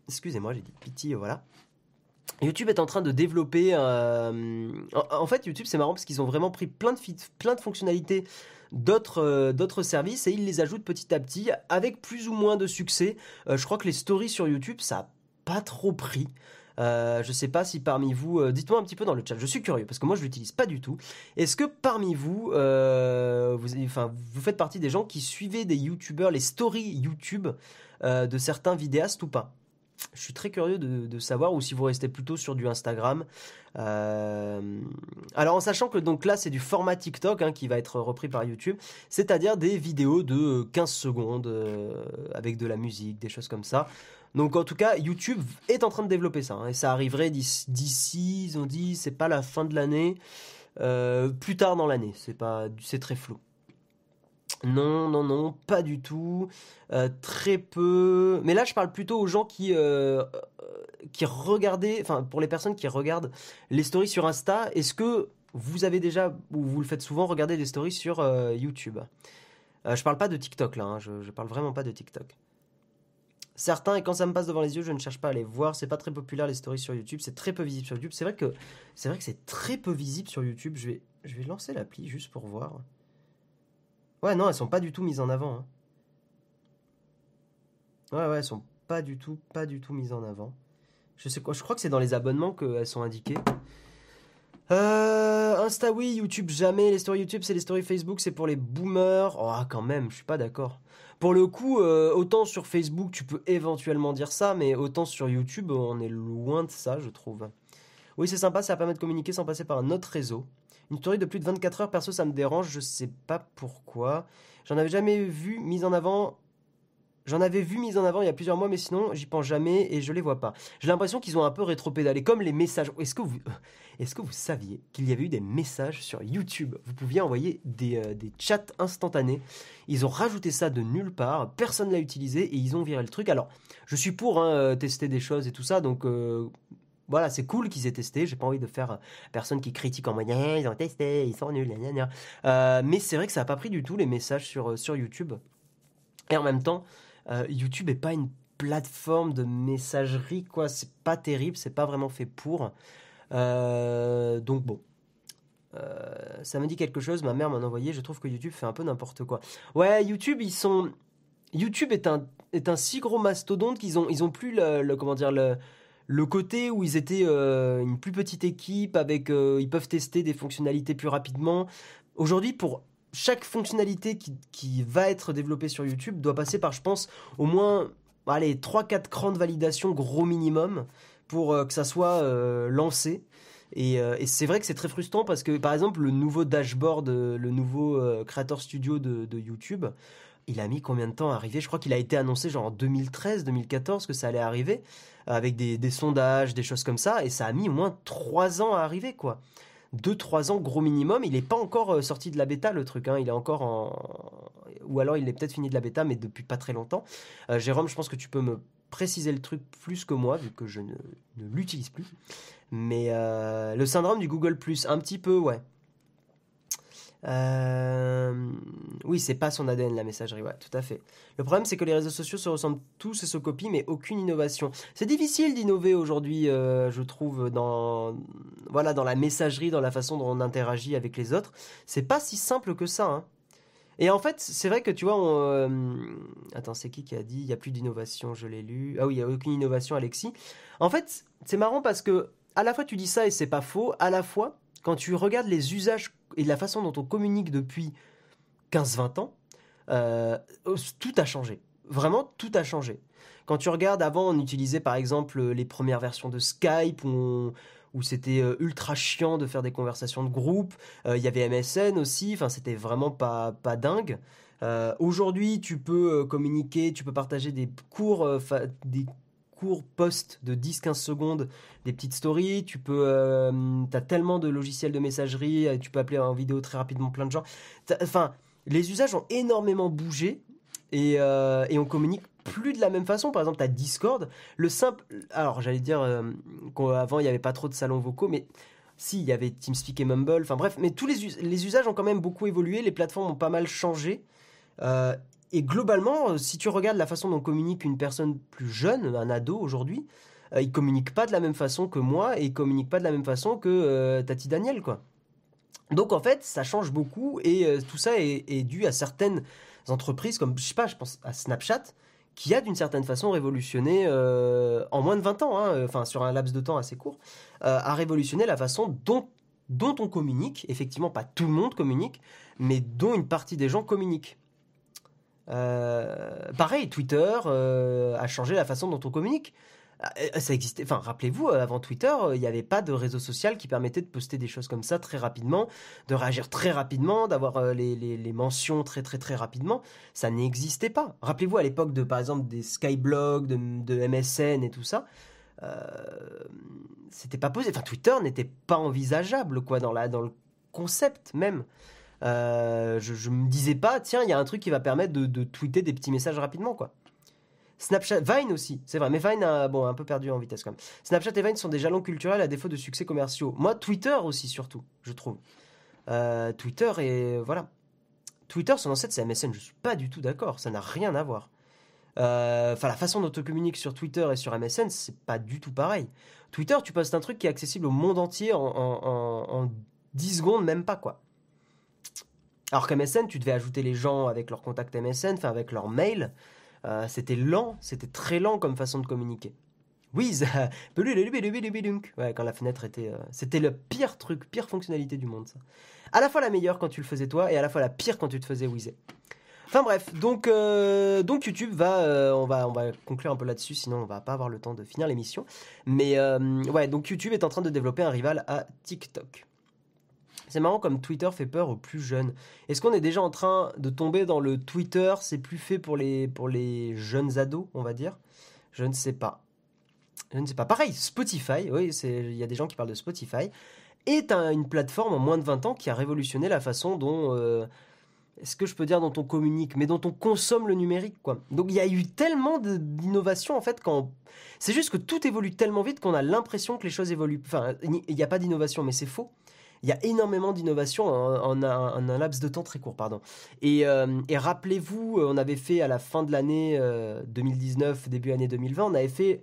Excusez-moi, j'ai dit pitié, voilà. YouTube est en train de développer. Euh, en, fait, YouTube, c'est marrant parce qu'ils ont vraiment pris plein de, fonctionnalités d'autres euh, d'autres services et ils les ajoutent petit à petit avec plus ou moins de succès. Euh, je crois que les stories sur YouTube, ça n'a pas trop pris. Je je sais pas si parmi vous, dites-moi un petit peu dans le chat. Je suis curieux parce que moi je l'utilise pas du tout. Est-ce que parmi vous, vous faites partie des gens qui suivaient des YouTubeurs, les stories YouTube de certains vidéastes ou pas? Je suis très curieux de, savoir, ou si vous restez plutôt sur du Instagram. Euh, alors en sachant que donc là c'est du format TikTok hein, qui va être repris par YouTube, c'est-à-dire des vidéos de 15 secondes euh, avec de la musique, des choses comme ça. Donc en tout cas YouTube est en train de développer ça, hein, et ça arriverait d'ici, ils ont dit, c'est pas la fin de l'année, euh, plus tard dans l'année, c'est pas, c'est très flou. Non, non, non, pas du tout. Euh, très peu. Mais là, je parle plutôt aux gens qui, euh, qui regardaient, enfin, pour les personnes qui regardent les stories sur Insta, est-ce que vous avez déjà, ou vous le faites souvent, regarder des stories sur euh, YouTube? Je parle pas de TikTok là, hein, je, je parle vraiment pas de TikTok. Certains, et quand ça me passe devant les yeux, je ne cherche pas à les voir. C'est pas très populaire les stories sur YouTube, c'est très peu visible sur YouTube. C'est vrai que c'est vrai que c'est très peu visible sur YouTube. Je vais, je vais lancer l'appli juste pour voir. Ouais, non, elles sont pas du tout mises en avant. Hein. Ouais, ouais, elles sont pas du tout, pas du tout mises en avant. Je sais quoi, je crois que c'est dans les abonnements qu'elles sont indiquées. Euh, Insta oui, YouTube jamais. Les stories YouTube, c'est les stories Facebook, c'est pour les boomers. Oh, quand même, je suis pas d'accord. Pour le coup, euh, autant sur Facebook, tu peux éventuellement dire ça, mais autant sur YouTube, on est loin de ça, je trouve. Oui, c'est sympa, ça permet de communiquer sans passer par un autre réseau. Une story de plus de 24 heures, perso, ça me dérange, je sais pas pourquoi. J'en avais jamais vu mise en avant. J'en avais vu mise en avant il y a plusieurs mois, mais sinon, j'y pense jamais et je les vois pas. J'ai l'impression qu'ils ont un peu rétropédalé, comme les messages. Est-ce que vous, est-ce que vous saviez qu'il y avait eu des messages sur YouTube? Vous pouviez envoyer des, euh, des, chats instantanés. Ils ont rajouté ça de nulle part, personne l'a utilisé et ils ont viré le truc. Alors, je suis pour hein, euh, tester des choses et tout ça, donc euh, voilà, c'est cool qu'ils aient testé. J'ai pas envie de faire euh, personne qui critique en mode ils ont testé, ils sont nuls, euh, mais c'est vrai que ça a pas pris du tout les messages sur, euh, sur YouTube. Et en même temps, YouTube est pas une plateforme de messagerie, quoi. C'est pas terrible, c'est pas vraiment fait pour. donc bon. ça me dit quelque chose, ma mère m'en envoyé, je trouve que YouTube fait un peu n'importe quoi. Ouais, YouTube, ils sont. YouTube est un, est un si gros mastodonte qu'ils ont, ils ont plus le comment dire, le, le côté où ils étaient euh, une plus petite équipe avec euh, ils peuvent tester des fonctionnalités plus rapidement. Aujourd'hui, pour chaque fonctionnalité qui, va être développée sur YouTube doit passer par, je pense, au moins allez, 3-4 crans de validation gros minimum pour euh, que ça soit lancé. Et, c'est vrai que c'est très frustrant parce que, par exemple, le nouveau dashboard, le nouveau Creator Studio de YouTube, il a mis combien de temps à arriver? Je crois qu'il a été annoncé genre en 2013, 2014 que ça allait arriver, avec des, sondages, des choses comme ça, et ça a mis au moins 3 ans à arriver, quoi. 2-3 ans gros minimum, il n'est pas encore euh, sorti de la bêta le truc, hein. il est encore en... Ou alors il est peut-être fini de la bêta, mais depuis pas très longtemps. Euh, Jérôme, je pense que tu peux me préciser le truc plus que moi, vu que je ne, l'utilise plus. Mais euh, le syndrome du Google ⁇ un petit peu, ouais. Euh, oui, c'est pas son ADN la messagerie, ouais, tout à fait. Le problème, c'est que les réseaux sociaux se ressemblent tous et se copient, mais aucune innovation. C'est difficile d'innover aujourd'hui, euh, je trouve, dans voilà, dans la messagerie, dans la façon dont on interagit avec les autres. C'est pas si simple que ça. Hein. Et en fait, c'est vrai que tu vois, on, euh, attends, c'est qui qui a dit il y a plus d'innovation Je l'ai lu. Ah oui, il y a aucune innovation, Alexis. En fait, c'est marrant parce que à la fois tu dis ça et c'est pas faux. À la fois, quand tu regardes les usages et la façon dont on communique depuis 15-20 ans, euh, tout a changé. Vraiment, tout a changé. Quand tu regardes, avant, on utilisait par exemple les premières versions de Skype où, c'était euh, ultra chiant de faire des conversations de groupe. Euh, il y avait MSN aussi, enfin, c'était vraiment pas, pas dingue. Aujourd'hui, tu peux communiquer, tu peux partager des cours, courts posts de 10-15 secondes, des petites stories, tu peux, euh, as tellement de logiciels de messagerie, euh, tu peux appeler en vidéo très rapidement plein de gens. Enfin, les usages ont énormément bougé et, euh, et, on communique plus de la même façon. Par exemple, tu as Discord, le simple, alors j'allais dire qu'avant il n'y avait pas trop de salons vocaux, mais si, il y avait TeamSpeak et Mumble, enfin bref, mais tous les, usages ont quand même beaucoup évolué, les plateformes ont pas mal changé. Et globalement, euh, si tu regardes la façon dont communique une personne plus jeune, un ado aujourd'hui, euh, il communique pas de la même façon que moi et il communique pas de la même façon que euh, Tati Daniel, quoi. Donc en fait, ça change beaucoup et tout ça est, dû à certaines entreprises comme, je sais pas, je pense à Snapchat, qui a d'une certaine façon révolutionné, en moins de 20 ans, hein, enfin sur un laps de temps assez court, a révolutionné la façon dont, dont on communique. Effectivement, pas tout le monde communique, mais dont une partie des gens communiquent. Euh, pareil, Twitter euh, a changé la façon dont on communique. Euh, ça existait. Enfin, rappelez-vous, avant Twitter, il n'y avait pas de réseau social qui permettait de poster des choses comme ça très rapidement, de réagir très rapidement, d'avoir les, mentions très très très rapidement. Ça n'existait pas. Rappelez-vous à l'époque de, par exemple, des Skyblogs, de, de MSN et tout ça. c'était pas possible. Enfin, Twitter n'était pas envisageable, quoi, dans, la, dans le concept même. Euh, je, me disais pas, tiens, il y a un truc qui va permettre de, tweeter des petits messages rapidement, quoi. Snapchat, Vine aussi, c'est vrai, mais Vine a bon, un peu perdu en vitesse quand même. Snapchat et Vine sont des jalons culturels à défaut de succès commerciaux. Moi, Twitter aussi, surtout, je trouve. Euh, Twitter et voilà. Twitter, son ancêtre, c'est MSN, je suis pas du tout d'accord, ça n'a rien à voir. Euh, enfin, la façon dont on communique sur Twitter et sur MSN, c'est pas du tout pareil. Twitter, tu postes un truc qui est accessible au monde entier en, en, en 10 secondes, même pas quoi. Alors qu'MSN, tu devais ajouter les gens avec leur contact MSN, enfin avec leur mail. Euh, c'était lent, c'était très lent comme façon de communiquer. Oui, ouais, quand la fenêtre était... Euh, c'était le pire truc, pire fonctionnalité du monde, ça. À la fois la meilleure quand tu le faisais toi, et à la fois la pire quand tu te faisais whizzer. Enfin bref, donc, euh, donc YouTube va, on va, on va conclure un peu là-dessus, sinon on va pas avoir le temps de finir l'émission. Mais ouais, donc YouTube est en train de développer un rival à TikTok. C'est marrant comme Twitter fait peur aux plus jeunes. Est-ce qu'on est déjà en train de tomber dans le Twitter C'est plus fait pour les, pour les jeunes ados, on va dire? Je ne sais pas. Je ne sais pas. Pareil, Spotify, oui, il y a des gens qui parlent de Spotify, est une plateforme en moins de 20 ans qui a révolutionné la façon dont... Euh, est-ce que je peux dire dont on communique, mais dont on consomme le numérique, quoi. Donc il y a eu tellement d'innovation en fait quand c'est juste que tout évolue tellement vite qu'on a l'impression que les choses évoluent. Enfin, il n'y a pas d'innovation, mais c'est faux il y a énormément d'innovations en, un, laps de temps très court. Pardon. Et, euh, rappelez-vous, euh, on avait fait à la fin de l'année 2019, euh, début année 2020, on avait fait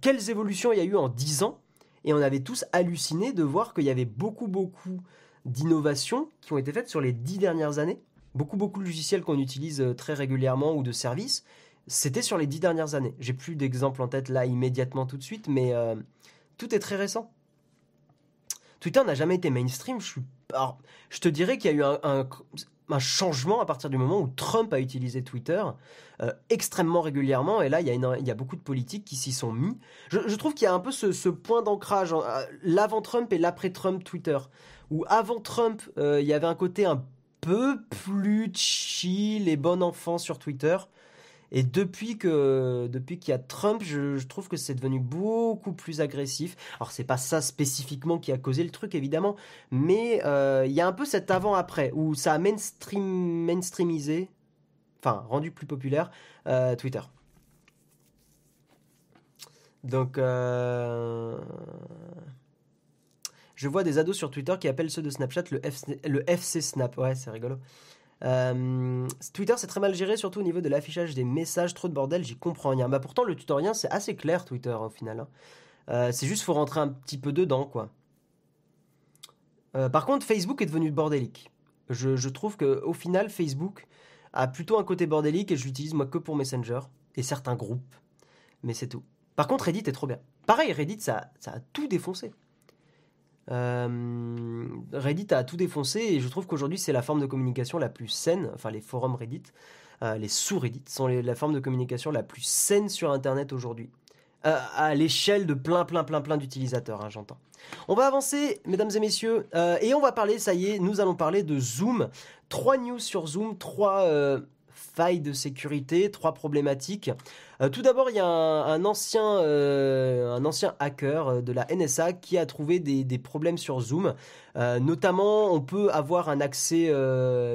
quelles évolutions il y a eu en 10 ans. Et on avait tous halluciné de voir qu'il y avait beaucoup, beaucoup d'innovations qui ont été faites sur les 10 dernières années. Beaucoup, beaucoup de logiciels qu'on utilise très régulièrement ou de services. C'était sur les 10 dernières années. J'ai plus d'exemples en tête là immédiatement tout de suite, mais tout est très récent. Twitter n'a jamais été mainstream. Je, te dirais qu'il y a eu un, changement à partir du moment où Trump a utilisé Twitter euh, extrêmement régulièrement. Et là, il y, a il y a beaucoup de politiques qui s'y sont mis. Je, trouve qu'il y a un peu ce, point d'ancrage, euh, l'avant-Trump et l'après-Trump Twitter. Où avant Trump, euh, il y avait un côté un peu plus chill et bon enfant sur Twitter. Et depuis que depuis qu'il y a Trump, je, trouve que c'est devenu beaucoup plus agressif. Alors c'est pas ça spécifiquement qui a causé le truc évidemment, mais euh, il y a un peu cet avant-après où ça a mainstream, mainstreamisé, enfin rendu plus populaire euh, Twitter. Donc euh, Je vois des ados sur Twitter qui appellent ceux de Snapchat le, le FC Snap. Ouais, c'est rigolo. Euh, Twitter, c'est très mal géré, surtout au niveau de l'affichage des messages. Trop de bordel, j'y comprends rien. Bah, pourtant, le tutoriel, c'est assez clair, Twitter, au final. Hein. Euh, c'est juste, faut rentrer un petit peu dedans, quoi. Euh, par contre, Facebook est devenu bordélique. Je, je trouve qu'au final, Facebook a plutôt un côté bordélique et je l'utilise moi que pour Messenger et certains groupes. Mais c'est tout. Par contre, Reddit est trop bien. Pareil, Reddit, ça, ça a tout défoncé. Euh, Reddit a tout défoncé et je trouve qu'aujourd'hui c'est la forme de communication la plus saine, enfin les forums Reddit, euh, les sous-Reddit sont la forme de communication la plus saine sur Internet aujourd'hui. Euh, à l'échelle de plein plein plein plein d'utilisateurs, hein, j'entends. On va avancer, mesdames et messieurs, et on va parler, ça y est, nous allons parler de Zoom. Trois news sur Zoom, trois failles de sécurité, trois problématiques. Euh, tout d'abord, il y a un, ancien, euh, un ancien hacker euh, de la NSA qui a trouvé des, problèmes sur Zoom. notamment, on peut avoir un accès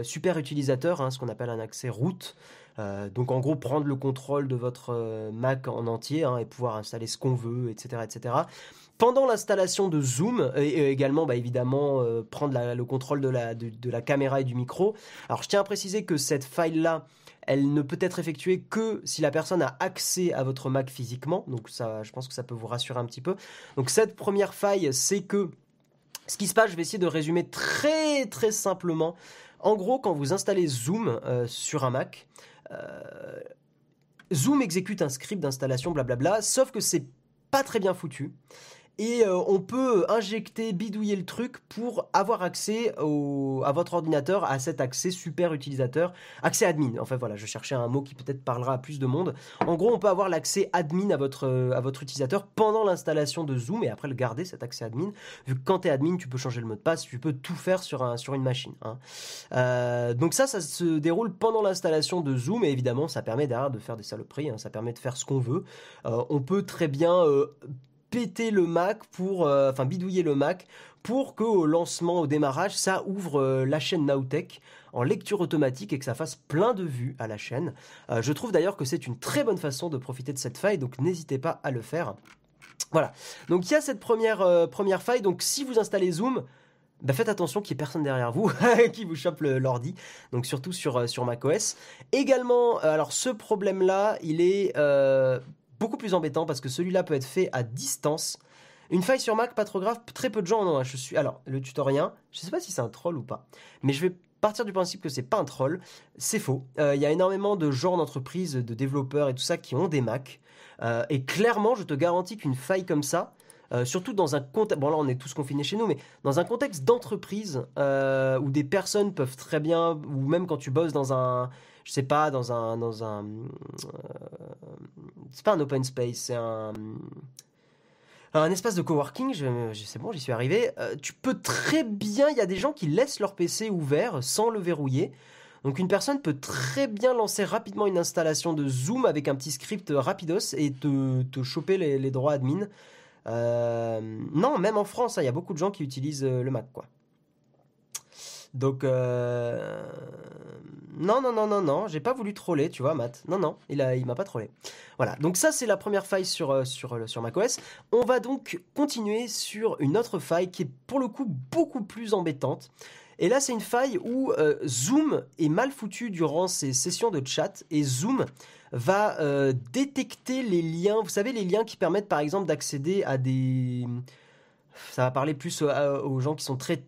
super utilisateur, hein, ce qu'on appelle un accès root. donc en gros prendre le contrôle de votre Mac en entier hein, et pouvoir installer ce qu'on veut, etc., etc. Pendant l'installation de Zoom et, également bah, évidemment prendre le contrôle de la, de la caméra et du micro. Alors je tiens à préciser que cette file là elle ne peut être effectuée que si la personne a accès à votre Mac physiquement. Donc ça, je pense que ça peut vous rassurer un petit peu. Donc cette première faille, c'est que ce qui se passe, je vais essayer de résumer très très simplement. En gros, quand vous installez Zoom euh, sur un Mac, euh, Zoom exécute un script d'installation, blablabla, sauf que c'est pas très bien foutu et euh, on peut injecter, bidouiller le truc pour avoir accès à votre ordinateur, à cet accès super utilisateur, accès admin. Enfin voilà, je cherchais un mot qui peut-être parlera à plus de monde. En gros, on peut avoir l'accès admin à votre, euh, utilisateur pendant l'installation de Zoom et après le garder cet accès admin. Vu que quand tu es admin, tu peux changer le mot de passe, tu peux tout faire sur une machine. Hein. Euh, donc ça, ça se déroule pendant l'installation de Zoom et évidemment, ça permet derrière de faire des saloperies, hein. ça permet de faire ce qu'on veut. on peut très bien péter le Mac pour, euh, enfin bidouiller le Mac pour que au lancement, au démarrage, ça ouvre euh, la chaîne Nowtech en lecture automatique et que ça fasse plein de vues à la chaîne. Euh, je trouve d'ailleurs que c'est une très bonne façon de profiter de cette faille, donc n'hésitez pas à le faire. Voilà. Donc il y a cette première, première faille. Donc si vous installez Zoom, bah faites attention qu'il n'y ait personne derrière vous qui vous chope l'ordi, donc surtout sur, sur macOS. Également, alors ce problème-là, il est beaucoup plus embêtant parce que celui-là peut être fait à distance. Une faille sur Mac, pas trop grave, très peu de gens en ont. Je suis alors le tutorien, je sais pas si c'est un troll ou pas, mais je vais partir du principe que c'est pas un troll, c'est faux. Euh, il y a énormément de gens d'entreprises, de développeurs et tout ça qui ont des Mac. Euh, et clairement, je te garantis qu'une faille comme ça, euh, surtout dans un contexte, bon là on est tous confinés chez nous, mais dans un contexte d'entreprise où des personnes peuvent très bien, ou même quand tu bosses dans un, je sais pas, dans un, dans un, c'est pas un open space, c'est un, un espace de coworking. Je, c'est bon, j'y suis arrivé. Euh, tu peux très bien, il y a des gens qui laissent leur PC ouvert sans le verrouiller. Donc une personne peut très bien lancer rapidement une installation de Zoom avec un petit script rapidos et te, te choper les, droits admin. Euh, non, même en France, hein, il y a beaucoup de gens qui utilisent euh, le Mac, quoi. Donc, euh, non, non, non, non, non, j'ai pas voulu troller, tu vois, Matt. Non, non, il, a, il m'a pas trollé. Voilà, donc ça, c'est la première faille sur, euh, sur, euh, sur macOS. On va donc continuer sur une autre faille qui est pour le coup beaucoup plus embêtante. Et là, c'est une faille où Zoom est mal foutu durant ses sessions de chat et Zoom va détecter les liens. Vous savez, les liens qui permettent par exemple d'accéder à des. Ça va parler plus aux gens qui sont très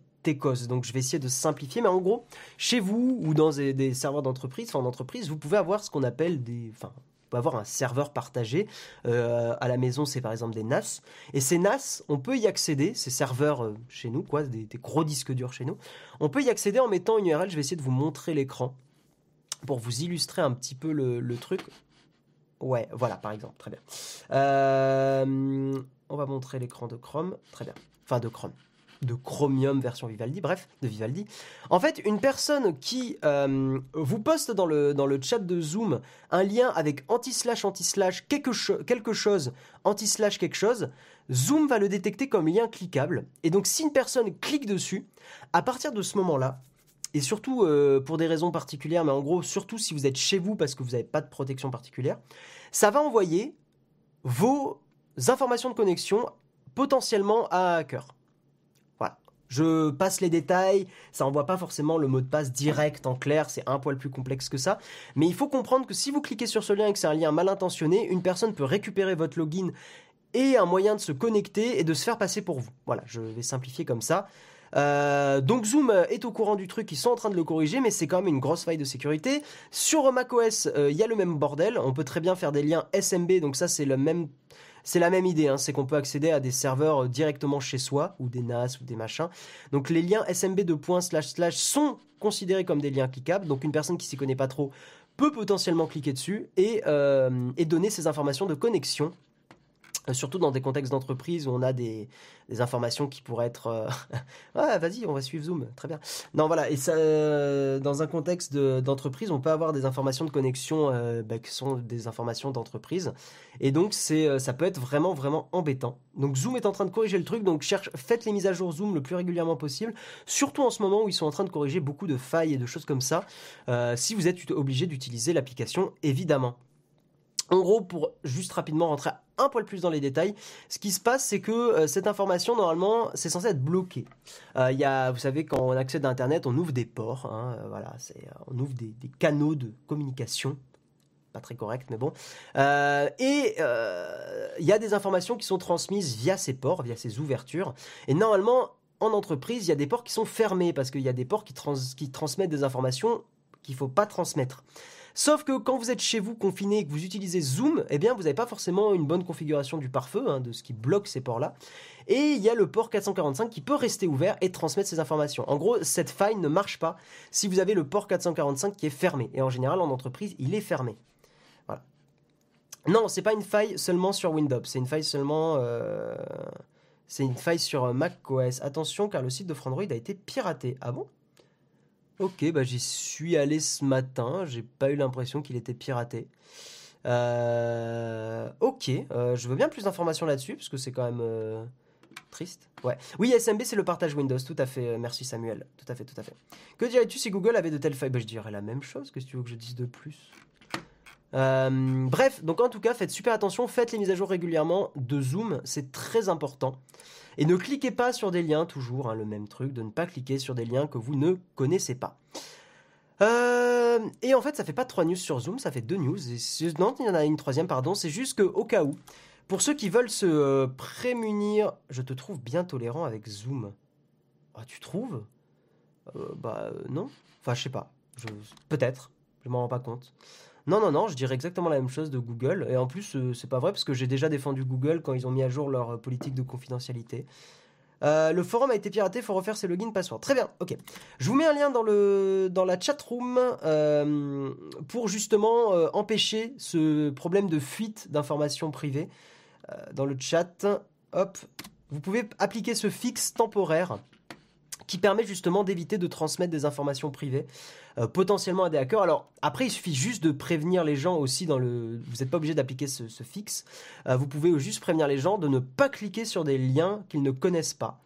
donc je vais essayer de simplifier, mais en gros, chez vous ou dans des, serveurs d'entreprise, enfin en entreprise, vous pouvez avoir ce qu'on appelle des, enfin, avoir un serveur partagé. Euh, à la maison, c'est par exemple des NAS. Et ces NAS, on peut y accéder, ces serveurs euh, chez nous, quoi, des, gros disques durs chez nous. On peut y accéder en mettant une URL. Je vais essayer de vous montrer l'écran pour vous illustrer un petit peu le, truc. Ouais, voilà, par exemple, très bien. Euh, on va montrer l'écran de Chrome, très bien. Enfin, de Chrome de Chromium version Vivaldi, bref, de Vivaldi. En fait, une personne qui euh, vous poste dans le, dans le chat de Zoom un lien avec anti-slash anti-slash quelque, quelque chose, anti-slash quelque chose, Zoom va le détecter comme lien cliquable. Et donc, si une personne clique dessus, à partir de ce moment-là, et surtout euh, pour des raisons particulières, mais en gros, surtout si vous êtes chez vous parce que vous n'avez pas de protection particulière, ça va envoyer vos informations de connexion potentiellement à un hacker. Je passe les détails, ça envoie pas forcément le mot de passe direct en clair, c'est un poil plus complexe que ça. Mais il faut comprendre que si vous cliquez sur ce lien et que c'est un lien mal intentionné, une personne peut récupérer votre login et un moyen de se connecter et de se faire passer pour vous. Voilà, je vais simplifier comme ça. Euh, donc Zoom est au courant du truc, ils sont en train de le corriger, mais c'est quand même une grosse faille de sécurité. Sur macOS, euh, il y a le même bordel. On peut très bien faire des liens SMB, donc ça c'est le même. C'est la même idée, hein. c'est qu'on peut accéder à des serveurs euh, directement chez soi, ou des NAS, ou des machins. Donc les liens SMB de points slash sont considérés comme des liens cliquables, donc une personne qui s'y connaît pas trop peut potentiellement cliquer dessus et, et donner ses informations de connexion euh, surtout dans des contextes d'entreprise où on a des, informations qui pourraient être euh, ouais vas-y on va suivre Zoom très bien. Non voilà et ça euh, dans un contexte d'entreprise on peut avoir des informations de connexion bah, qui sont des informations d'entreprise. Et donc c'est ça peut être vraiment vraiment embêtant. Donc Zoom est en train de corriger le truc donc cherche faites les mises à jour Zoom le plus régulièrement possible surtout en ce moment où ils sont en train de corriger beaucoup de failles et de choses comme ça si vous êtes obligé d'utiliser l'application évidemment. En gros, pour juste rapidement rentrer un poil plus dans les détails, ce qui se passe, c'est que euh, cette information, normalement, c'est censé être bloqué. Euh, y a, vous savez, quand on accède à Internet, on ouvre des ports, hein, euh, voilà, c'est, on ouvre des, canaux de communication pas très correct, mais bon. et il y a des informations qui sont transmises via ces ports, via ces ouvertures. Et normalement, en entreprise, il y a des ports qui sont fermés parce qu'il y a des ports qui, qui transmettent des informations qu'il ne faut pas transmettre. Sauf que quand vous êtes chez vous confiné et que vous utilisez Zoom, eh bien vous n'avez pas forcément une bonne configuration du pare-feu, hein, de ce qui bloque ces ports-là. Et il y a le port 445 qui peut rester ouvert et transmettre ces informations. En gros, cette faille ne marche pas si vous avez le port 445 qui est fermé. Et en général, en entreprise, il est fermé. Voilà. Non, c'est pas une faille seulement sur Windows, c'est une faille seulement. Euh, c'est une faille sur macOS. Attention, car le site de Frandroid a été piraté. Ah bon? Ok, bah j'y suis allé ce matin, j'ai pas eu l'impression qu'il était piraté. Euh, ok, euh, je veux bien plus d'informations là-dessus, parce que c'est quand même euh, triste. Ouais. Oui, SMB, c'est le partage Windows, tout à fait. Merci Samuel, tout à fait, tout à fait. Que dirais-tu si Google avait de telles failles? Bah, Je dirais la même chose, qu'est-ce que tu veux que je dise de plus? Bref, donc en tout cas, faites super attention, faites les mises à jour régulièrement de Zoom, c'est très important. Et ne cliquez pas sur des liens, toujours hein, le même truc, de ne pas cliquer sur des liens que vous ne connaissez pas. Euh, et en fait, ça fait pas trois news sur Zoom, ça fait deux news. non, il y en a une troisième, pardon. C'est juste que au cas où, pour ceux qui veulent se euh, prémunir, je te trouve bien tolérant avec Zoom. Ah, tu trouves? Euh, Bah non. Enfin, je sais pas. Peut-être. Je m'en rends pas compte. Non, non, non, je dirais exactement la même chose de Google. Et en plus, euh, c'est pas vrai parce que j'ai déjà défendu Google quand ils ont mis à jour leur euh, politique de confidentialité. Euh, le forum a été piraté, faut refaire ses logins password. Très bien, ok. Je vous mets un lien dans la chat room pour justement empêcher ce problème de fuite d'informations privées. dans le chat, hop, vous pouvez appliquer ce fixe temporaire qui permet justement d'éviter de transmettre des informations privées euh, potentiellement à des hackers. Alors après, il suffit juste de prévenir les gens aussi dans le. Vous n'êtes pas obligé d'appliquer ce, fixe. Euh, vous pouvez juste prévenir les gens de ne pas cliquer sur des liens qu'ils ne connaissent pas.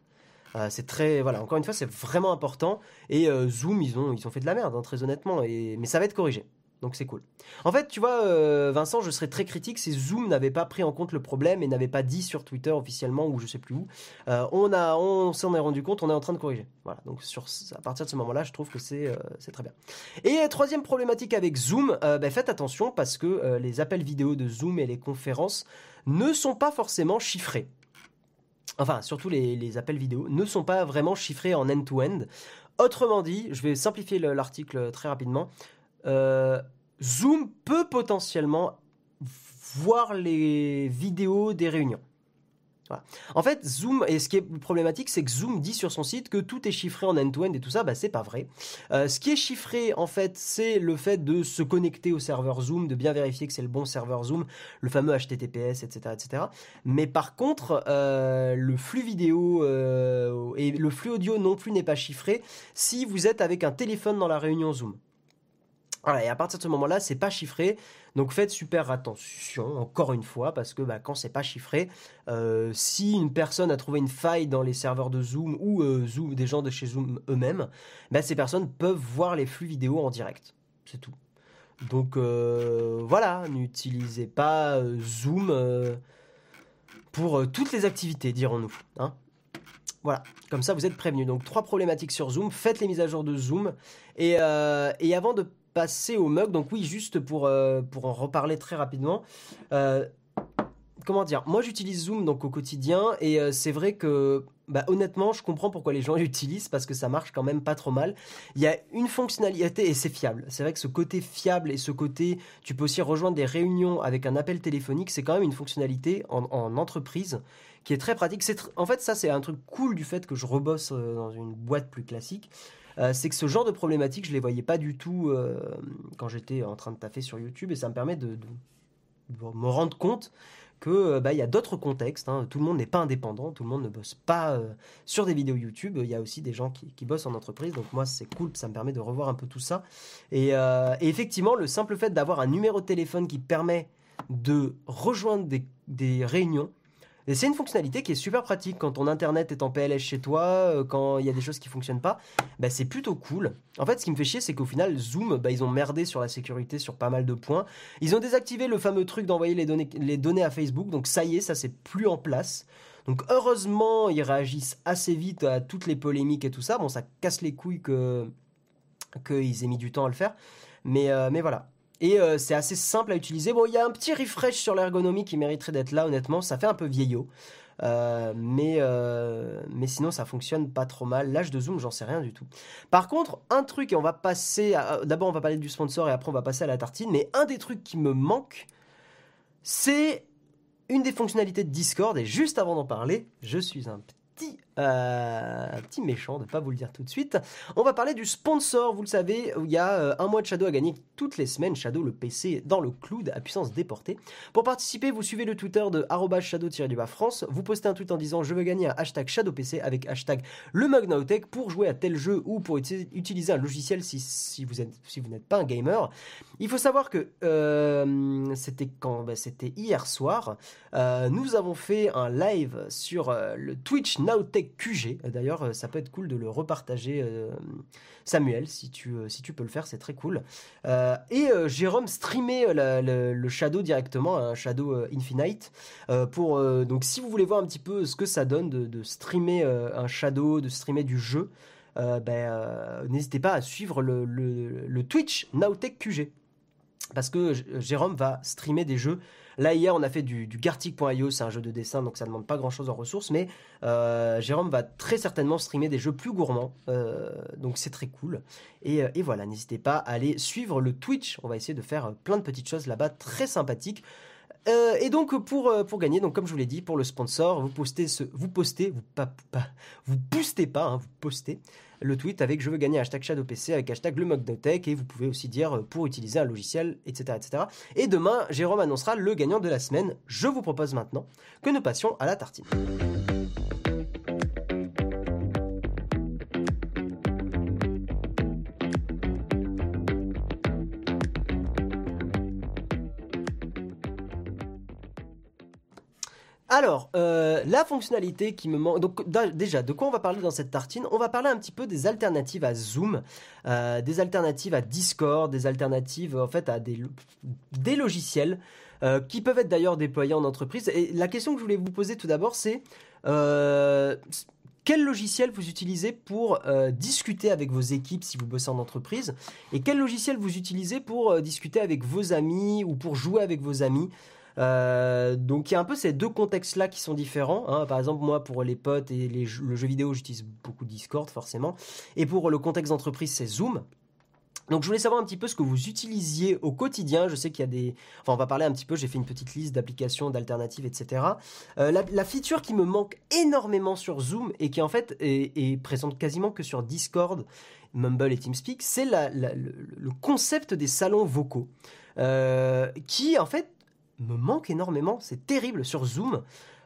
Euh, c'est très voilà. Encore une fois, c'est vraiment important. Et Zoom, ils ont ils ont fait de la merde, hein, très honnêtement. Et mais ça va être corrigé. Donc c'est cool. En fait, tu vois, euh, Vincent, je serais très critique si Zoom n'avait pas pris en compte le problème et n'avait pas dit sur Twitter officiellement ou je sais plus où. Euh, on on s'en est rendu compte, on est en train de corriger. Voilà. Donc à partir de ce moment-là, je trouve que c'est, euh, très bien. Et troisième problématique avec Zoom, ben, faites attention parce que les appels vidéo de Zoom et les conférences ne sont pas forcément chiffrés. Enfin, surtout les, les appels vidéo ne sont pas vraiment chiffrés en end-to-end. Autrement dit, je vais simplifier l'article très rapidement. Euh, Zoom peut potentiellement voir les vidéos des réunions. En fait, Zoom, et ce qui est problématique, c'est que Zoom dit sur son site que tout est chiffré en end-to-end et tout ça, bah, c'est pas vrai. Euh, ce qui est chiffré, en fait, c'est le fait de se connecter au serveur Zoom, de bien vérifier que c'est le bon serveur Zoom, le fameux HTTPS, etc. etc. Mais par contre, euh, le flux vidéo et le flux audio non plus n'est pas chiffré si vous êtes avec un téléphone dans la réunion Zoom. Voilà, et à partir de ce moment-là, c'est pas chiffré. Donc faites super attention, encore une fois, parce que bah, quand c'est pas chiffré, euh, si une personne a trouvé une faille dans les serveurs de Zoom ou euh, Zoom, des gens de chez Zoom eux-mêmes, bah, ces personnes peuvent voir les flux vidéo en direct. C'est tout. Donc euh, voilà, n'utilisez pas Zoom pour toutes les activités, dirons-nous. Hein Voilà, comme ça vous êtes prévenus. Donc trois problématiques sur Zoom, faites les mises à jour de Zoom. Et, et avant de passer au mug, donc oui, juste pour, euh, pour en reparler très rapidement. Euh, comment dire Moi j'utilise Zoom donc au quotidien et c'est vrai que bah, honnêtement, je comprends pourquoi les gens l'utilisent parce que ça marche quand même pas trop mal. Il y a une fonctionnalité et c'est fiable. C'est vrai que ce côté fiable et ce côté, tu peux aussi rejoindre des réunions avec un appel téléphonique, c'est quand même une fonctionnalité en, en entreprise qui est très pratique. C'est en fait, ça, c'est un truc cool du fait que je rebosse euh, dans une boîte plus classique. Euh, c'est que ce genre de problématiques, je les voyais pas du tout euh, quand j'étais en train de taffer sur YouTube et ça me permet de, me rendre compte que bah, il y a d'autres contextes. Hein. Tout le monde n'est pas indépendant, tout le monde ne bosse pas sur des vidéos YouTube. Il y a aussi des gens qui, bossent en entreprise. Donc moi, c'est cool, ça me permet de revoir un peu tout ça. Et, effectivement, le simple fait d'avoir un numéro de téléphone qui permet de rejoindre des réunions, et c'est une fonctionnalité qui est super pratique quand ton internet est en PLS chez toi, euh, quand il y a des choses qui fonctionnent pas. Bah, c'est plutôt cool. En fait, ce qui me fait chier, c'est qu'au final, Zoom, bah, ils ont merdé sur la sécurité sur pas mal de points. Ils ont désactivé le fameux truc d'envoyer les données, les données à Facebook. Donc ça y est, ça c'est plus en place. Donc heureusement, ils réagissent assez vite à toutes les polémiques et tout ça. Bon, ça casse les couilles que qu'ils aient mis du temps à le faire. Mais, euh, mais voilà. Et euh, c'est assez simple à utiliser. Bon, il y a un petit refresh sur l'ergonomie qui mériterait d'être là, honnêtement. Ça fait un peu vieillot. Euh, mais, euh, mais sinon, ça fonctionne pas trop mal. L'âge de zoom, j'en sais rien du tout. Par contre, un truc, et on va passer. D'abord, on va parler du sponsor et après, on va passer à la tartine. Mais un des trucs qui me manque, c'est une des fonctionnalités de Discord. Et juste avant d'en parler, je suis un petit euh, un petit méchant de pas vous le dire tout de suite. On va parler du sponsor, vous le savez, il y a euh, un mois de Shadow à gagner toutes les semaines. Shadow, le PC dans le cloud à puissance déportée. Pour participer, vous suivez le Twitter de shadow-france. Vous postez un tweet en disant je veux gagner un hashtag Shadow PC avec hashtag le pour jouer à tel jeu ou pour utiliser un logiciel si, si vous si vous n'êtes pas un gamer. Il faut savoir que euh, c'était quand ben, c'était hier soir. nous avons fait un live sur le Twitch Nowtech QG. D'ailleurs, euh, ça peut être cool de le repartager, euh, Samuel, si tu, euh, si tu peux le faire, c'est très cool. et Jérôme streamait le, Shadow directement, un Shadow Infinite. pour, donc, si vous voulez voir un petit peu ce que ça donne de, streamer un Shadow, de streamer du jeu, ben, n'hésitez pas à suivre le, le Twitch Nowtech QG. Parce que Jérôme va streamer des jeux Là, hier, on a fait du, Gartic.io, c'est un jeu de dessin, donc ça ne demande pas grand-chose en ressources, mais euh, Jérôme va très certainement streamer des jeux plus gourmands, euh, donc c'est très cool. Et, euh, et voilà, n'hésitez pas à aller suivre le Twitch, on va essayer de faire plein de petites choses là-bas, très sympathiques. et donc pour, gagner, donc comme je vous l'ai dit, pour le sponsor, vous postez vous postez, vous pas, pas vous hein, vous postez le tweet avec je veux gagner hashtag ShadowPC avec hashtag le et vous pouvez aussi dire euh, pour utiliser un logiciel, etc., etc. Et demain, Jérôme annoncera le gagnant de la semaine. Je vous propose maintenant que nous passions à la tartine. Alors, euh, la fonctionnalité qui me manque. Donc, déjà, de quoi on va parler dans cette tartine? On va parler un petit peu des alternatives à Zoom, euh, des alternatives à Discord, des alternatives en fait à des, logiciels euh, qui peuvent être d'ailleurs déployés en entreprise. Et la question que je voulais vous poser tout d'abord, c'est quel logiciel vous utilisez pour discuter avec vos équipes si vous bossez en entreprise? Et quel logiciel vous utilisez pour discuter avec vos amis ou pour jouer avec vos amis? Euh, donc il y a un peu ces deux contextes-là qui sont différents. Hein. Par exemple, moi, pour les potes et le jeu vidéo, j'utilise beaucoup Discord, forcément. Et pour le contexte d'entreprise, c'est Zoom. Donc je voulais savoir un petit peu ce que vous utilisiez au quotidien. Je sais qu'il y a des... Enfin on va parler un petit peu, j'ai fait une petite liste d'applications, d'alternatives, etc. Euh, la, feature qui me manque énormément sur Zoom et qui en fait est, présente quasiment que sur Discord, Mumble et TeamSpeak, c'est le, concept des salons vocaux. Euh, qui en fait me manque énormément. C'est terrible sur Zoom.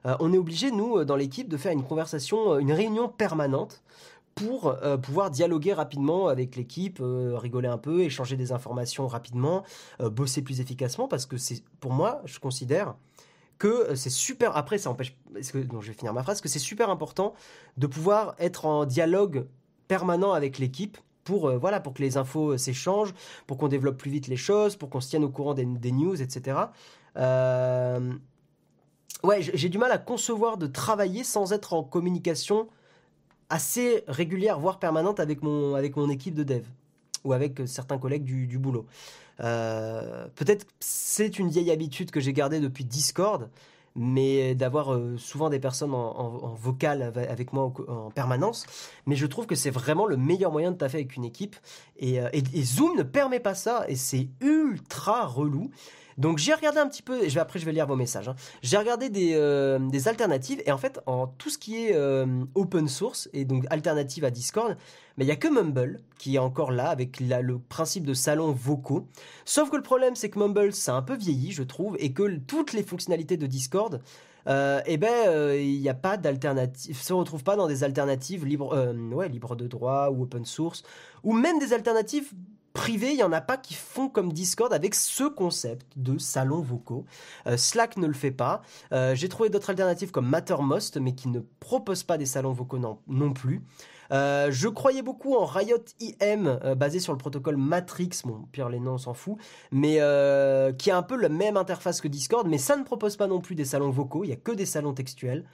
Euh, on est obligé, nous, euh, dans l'équipe, de faire une conversation, euh, une réunion permanente pour pouvoir dialoguer rapidement avec l'équipe, rigoler un peu, échanger des informations rapidement, bosser plus efficacement, parce que c'est, pour moi, je considère que c'est super. Après, ça empêche. Que, je vais finir ma phrase. Que c'est super important de pouvoir être en dialogue permanent avec l'équipe pour voilà pour que les infos s'échangent, pour qu'on développe plus vite les choses, pour qu'on se tienne au courant des news, etc. Euh, ouais, j'ai du mal à concevoir de travailler sans être en communication assez régulière, voire permanente avec mon, avec mon équipe de dev ou avec certains collègues du, du boulot. Peut-être c'est une vieille habitude que j'ai gardée depuis Discord, mais d'avoir euh, souvent des personnes en, vocal avec moi en, permanence. Mais je trouve que c'est vraiment le meilleur moyen de taffer avec une équipe. Et, euh, Zoom ne permet pas ça, et c'est ultra relou. Donc j'ai regardé un petit peu, et après je vais lire vos messages. Hein. J'ai regardé des, euh, des, alternatives, et en fait, en tout ce qui est open source, et donc alternative à Discord, mais il n'y a que Mumble qui est encore là avec le principe de salon vocaux. Sauf que le problème, c'est que Mumble, c'est un peu vieilli, je trouve, et que toutes les fonctionnalités de Discord, euh, eh ben, euh, il n'y a pas d'alternative, se retrouve pas dans des alternatives libres, euh, libres de droit ou open source, ou même des alternatives privées, il n'y en a pas qui font comme Discord avec ce concept de salon vocaux. Slack ne le fait pas. J'ai trouvé d'autres alternatives comme Mattermost, mais qui ne proposent pas des salons vocaux non, plus. Euh, je croyais beaucoup en Riot IM, euh, basé sur le protocole Matrix, bon, pire les noms, on s'en fout, mais euh, qui a un peu la même interface que Discord, mais ça ne propose pas non plus des salons vocaux, il n'y a que des salons textuels.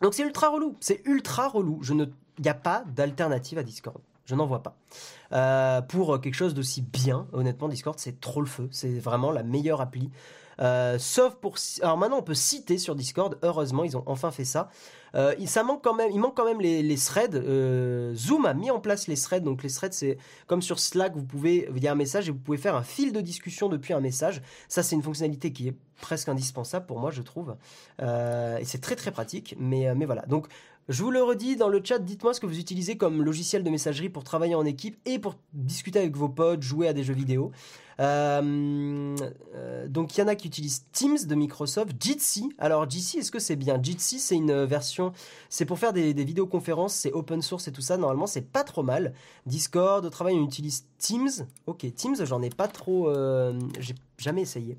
Donc c'est ultra relou, c'est ultra relou. Il n'y a pas d'alternative à Discord. Je n'en vois pas. pour quelque chose d'aussi bien, honnêtement, Discord, c'est trop le feu. C'est vraiment la meilleure appli. sauf pour. Alors maintenant, on peut citer sur Discord. Heureusement, ils ont enfin fait ça. Euh, ça manque quand même, il manque quand même les, threads. Euh, Zoom a mis en place les threads. Donc les threads, c'est comme sur Slack, vous pouvez, il y a un message et vous pouvez faire un fil de discussion depuis un message. Ça, c'est une fonctionnalité qui est presque indispensable pour moi, je trouve. Euh, et c'est très très pratique. Mais, mais voilà. Donc je vous le redis dans le chat, dites-moi ce que vous utilisez comme logiciel de messagerie pour travailler en équipe et pour discuter avec vos potes, jouer à des jeux vidéo. Euh, euh, donc il y en a qui utilisent Teams de Microsoft, Jitsi. Alors Jitsi, est-ce que c'est bien? Jitsi, c'est une version, c'est pour faire des, vidéoconférences, c'est open source et tout ça. Normalement, c'est pas trop mal. Discord, au travail, on utilise Teams. Ok, Teams, j'en ai pas trop, euh, j'ai jamais essayé.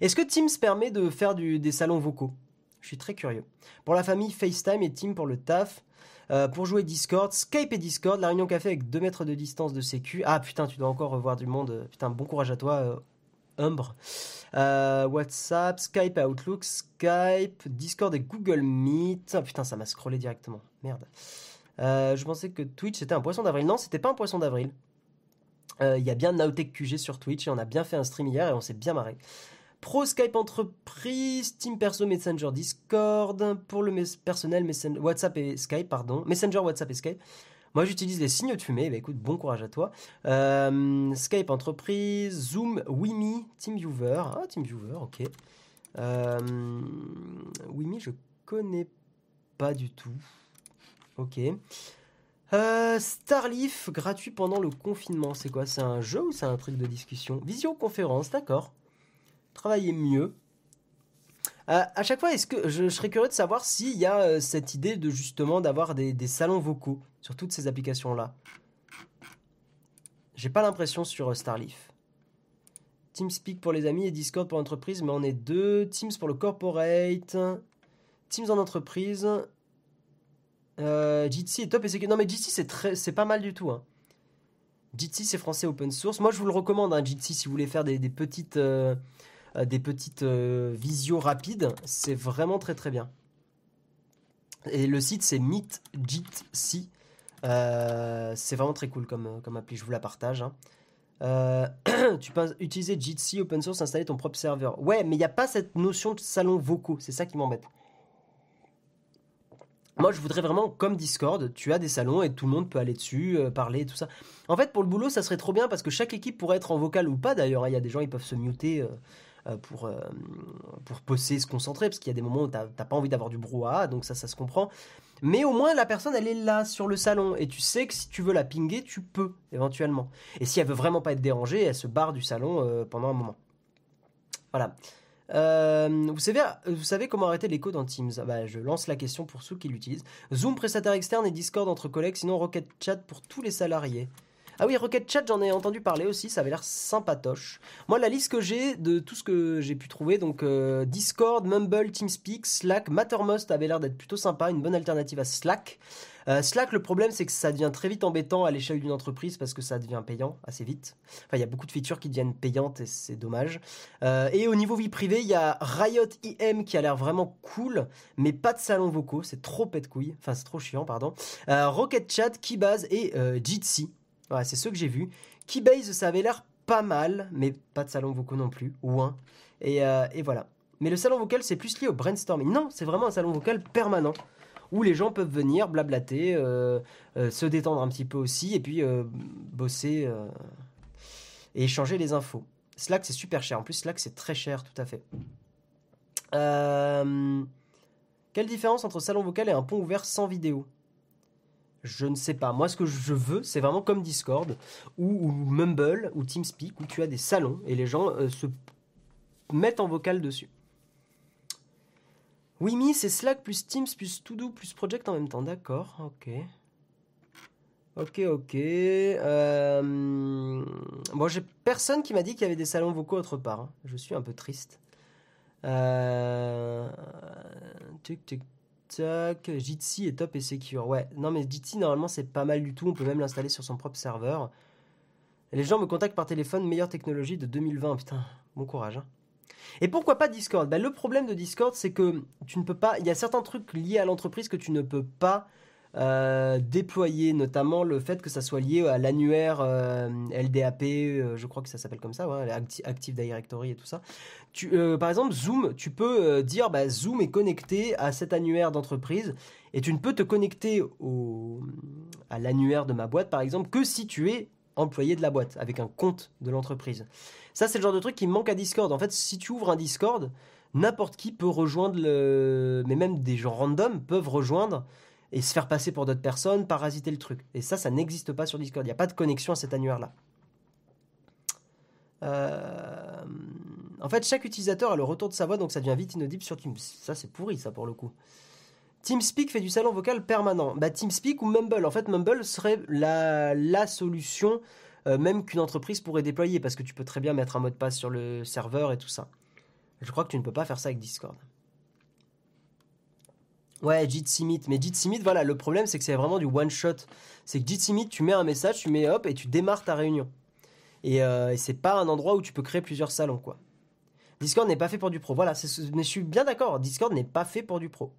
Est-ce que Teams permet de faire des salons vocaux? Je suis très curieux. Pour la famille, FaceTime et Team pour le taf. Euh, pour jouer Discord, Skype et Discord, la réunion café avec 2 mètres de distance de sécu. Ah putain, tu dois encore revoir du monde. Putain, bon courage à toi, euh, Umbre. Euh, WhatsApp, Skype, Outlook, Skype, Discord et Google Meet. Ah putain, ça m'a scrollé directement. Merde. je pensais que Twitch c'était un poisson d'avril. Non, c'était pas un poisson d'avril. Il y a bien Nowtech QG sur Twitch et on a bien fait un stream hier et on s'est bien marré. Pro Skype Entreprise, Team Perso Messenger Discord, pour le personnel Messenger, WhatsApp et Skype, pardon, Messenger WhatsApp et Skype. Moi j'utilise les signaux de fumée, bah écoute, bon courage à toi. Euh, Skype Entreprise, Zoom, Wimi, TeamViewer, ah TeamViewer, ok. Euh, Wimi je connais pas du tout. Ok. Euh, Starleaf, gratuit pendant le confinement, c'est quoi? C'est un jeu ou c'est un truc de discussion? Visioconférence, d'accord travailler mieux. Euh, à chaque fois, est-ce que je, serais curieux de savoir s'il y a euh, cette idée de justement d'avoir des, salons vocaux sur toutes ces applications-là. J'ai pas l'impression sur euh, Starleaf. TeamSpeak pour les amis et Discord pour l'entreprise, mais on est deux. Teams pour le corporate. Teams en entreprise. Jitsi est top et c'est Non mais Jitsi c'est pas mal du tout. Hein. Jitsi c'est français open source. Moi je vous le recommande, hein, Jitsi, si vous voulez faire des, petites, euh, des petites euh, visios rapides. C'est vraiment très très bien. Et le site c'est MeetJitsi. Euh, c'est vraiment très cool comme, comme appli, je vous la partage. Hein. tu peux utiliser Jitsi open source, installer ton propre serveur. Ouais, mais il n'y a pas cette notion de salon vocaux, c'est ça qui m'embête. Moi, je voudrais vraiment, comme Discord, tu as des salons et tout le monde peut aller dessus, parler, tout ça. En fait, pour le boulot, ça serait trop bien parce que chaque équipe pourrait être en vocal ou pas d'ailleurs. Hein. Il y a des gens, ils peuvent se muter euh, pour, euh, pour se concentrer, parce qu'il y a des moments où tu n'as pas envie d'avoir du brouhaha, donc ça, ça se comprend. Mais au moins, la personne, elle est là, sur le salon, et tu sais que si tu veux la pinguer, tu peux, éventuellement. Et si elle veut vraiment pas être dérangée, elle se barre du salon euh, pendant un moment. Voilà. vous, savez, vous savez comment arrêter l'écho dans Teams? Ah bah, Je lance la question pour ceux qui l'utilisent. Zoom, prestataire externe et Discord entre collègues, sinon Rocket Chat pour tous les salariés. Ah oui, Rocket Chat, j'en ai entendu parler aussi, ça avait l'air sympatoche. Moi, la liste que j'ai de tout ce que j'ai pu trouver, donc euh, Discord, Mumble, TeamSpeak, Slack, Mattermost avait l'air d'être plutôt sympa, une bonne alternative à Slack. Euh, Slack, le problème, c'est que ça devient très vite embêtant à l'échelle d'une entreprise parce que ça devient payant assez vite. Enfin, il y a beaucoup de features qui deviennent payantes et c'est dommage. Euh, et au niveau vie privée, il y a Riot IM qui a l'air vraiment cool, mais pas de salon vocaux, c'est trop pète couille. Enfin, c'est trop chiant, pardon. Rocket Chat, Keybase et Jitsi. Ouais, c'est ceux que j'ai vus. Keybase, ça avait l'air pas mal, mais pas de salon vocal non plus, ou un. Et, euh, et voilà. Mais le salon vocal, c'est plus lié au brainstorming. Non, c'est vraiment un salon vocal permanent où les gens peuvent venir blablater, euh, euh, se détendre un petit peu aussi, et puis bosser et échanger les infos. Slack, c'est super cher. En plus, Slack, c'est très cher, tout à fait. quelle différence entre salon vocal et un pont ouvert sans vidéo? Je ne sais pas. Moi, ce que je veux, c'est vraiment comme Discord ou, Mumble ou TeamSpeak où tu as des salons et les gens euh, se mettent en vocal dessus. Oui, mais c'est Slack plus Teams plus Todo plus Project en même temps. D'accord, ok. Ok, ok. Euh... Bon, j'ai personne qui m'a dit qu'il y avait des salons vocaux autre part. Hein. Je suis un peu triste. Euh... Tuk, Tac, Jitsi est top et secure. Ouais, non mais Jitsi normalement c'est pas mal du tout, on peut même l'installer sur son propre serveur. les gens me contactent par téléphone, meilleure technologie de 2020. Putain, bon courage. Hein. Et pourquoi pas Discord? Ben, Le problème de Discord c'est que tu ne peux pas... Il y a certains trucs liés à l'entreprise que tu ne peux pas euh, déployer, notamment le fait que ça soit lié à l'annuaire euh, LDAP, euh, je crois que ça s'appelle comme ça, Active Directory et tout ça. Par exemple, Zoom, tu peux dire bah, Zoom est connecté à cet annuaire d'entreprise et tu ne peux te connecter au, à l'annuaire de ma boîte, par exemple, que si tu es employé de la boîte avec un compte de l'entreprise. Ça, c'est le genre de truc qui manque à Discord. En fait, si tu ouvres un Discord, n'importe qui peut rejoindre le. Mais même des gens random peuvent rejoindre et se faire passer pour d'autres personnes, parasiter le truc. Et ça, ça n'existe pas sur Discord. Il n'y a pas de connexion à cet annuaire-là. Euh, en fait, chaque utilisateur a le retour de sa voix, donc ça devient vite inaudible sur Teams. Ça, c'est pourri, ça, pour le coup. TeamSpeak fait du salon vocal permanent. Bah, TeamSpeak ou Mumble. En fait, Mumble serait la, solution, euh, même qu'une entreprise pourrait déployer, parce que tu peux très bien mettre un mot de passe sur le serveur et tout ça. Je crois que tu ne peux pas faire ça avec Discord. Ouais, Jitsi Meet. Mais Jitsi Meet, voilà, le problème, c'est que c'est vraiment du one shot. C'est que Jitsi Meet, tu mets un message, tu mets hop, et tu démarres ta réunion. Et, euh, et c'est pas un endroit où tu peux créer plusieurs salons, quoi. Discord n'est pas fait pour du pro. Voilà, mais je suis bien d'accord. Discord n'est pas fait pour du pro.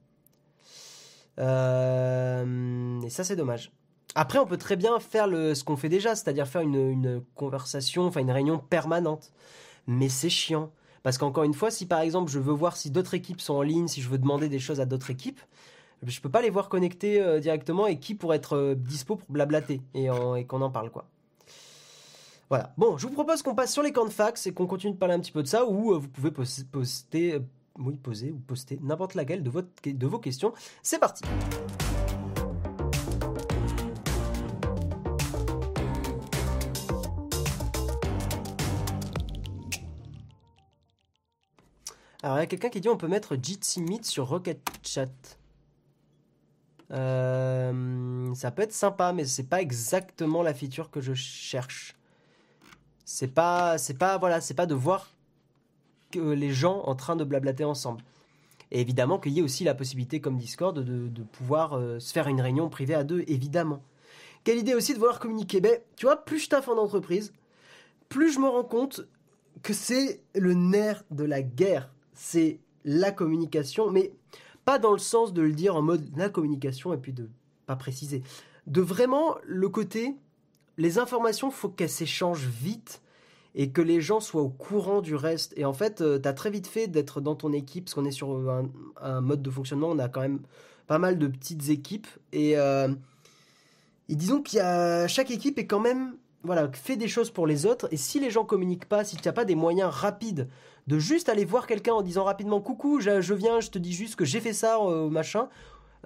Euh, et ça, c'est dommage. Après, on peut très bien faire le, ce qu'on fait déjà, c'est-à-dire faire une, une conversation, enfin une réunion permanente. Mais c'est chiant. Parce qu'encore une fois, si par exemple je veux voir si d'autres équipes sont en ligne, si je veux demander des choses à d'autres équipes, je peux pas les voir connectés euh, directement et qui pour être euh, dispo pour blablater et, qu'on en parle quoi. Voilà. Bon, je vous propose qu'on passe sur les camps de fax et qu'on continue de parler un petit peu de ça ou euh, vous pouvez poster, oui, poser ou poster n'importe laquelle de vos questions. C'est parti. Alors, il y a quelqu'un qui dit on peut mettre Jitsi Meet sur Rocket Chat. Euh, ça peut être sympa, mais c'est pas exactement la feature que je cherche. C'est pas, c'est pas, voilà, c'est pas de voir que les gens en train de blablater ensemble. Et évidemment qu'il y ait aussi la possibilité, comme Discord, de, pouvoir euh, se faire une réunion privée à deux, évidemment. Quelle idée aussi de vouloir communiquer? Ben, Tu vois, plus je taffe en entreprise, plus je me rends compte que c'est le nerf de la guerre c'est la communication, mais pas dans le sens de le dire en mode la communication et puis de pas préciser. De vraiment le côté, les informations, faut qu'elles s'échangent vite et que les gens soient au courant du reste. Et en fait, euh, tu as très vite fait d'être dans ton équipe, parce qu'on est sur un, mode de fonctionnement, on a quand même pas mal de petites équipes. Et, euh, et disons qu'il y a chaque équipe est quand même voilà, fait des choses pour les autres. Et si les gens communiquent pas, si tu n'as pas des moyens rapides de juste aller voir quelqu'un en disant rapidement coucou, je, viens, je te dis juste que j'ai fait ça, euh, machin,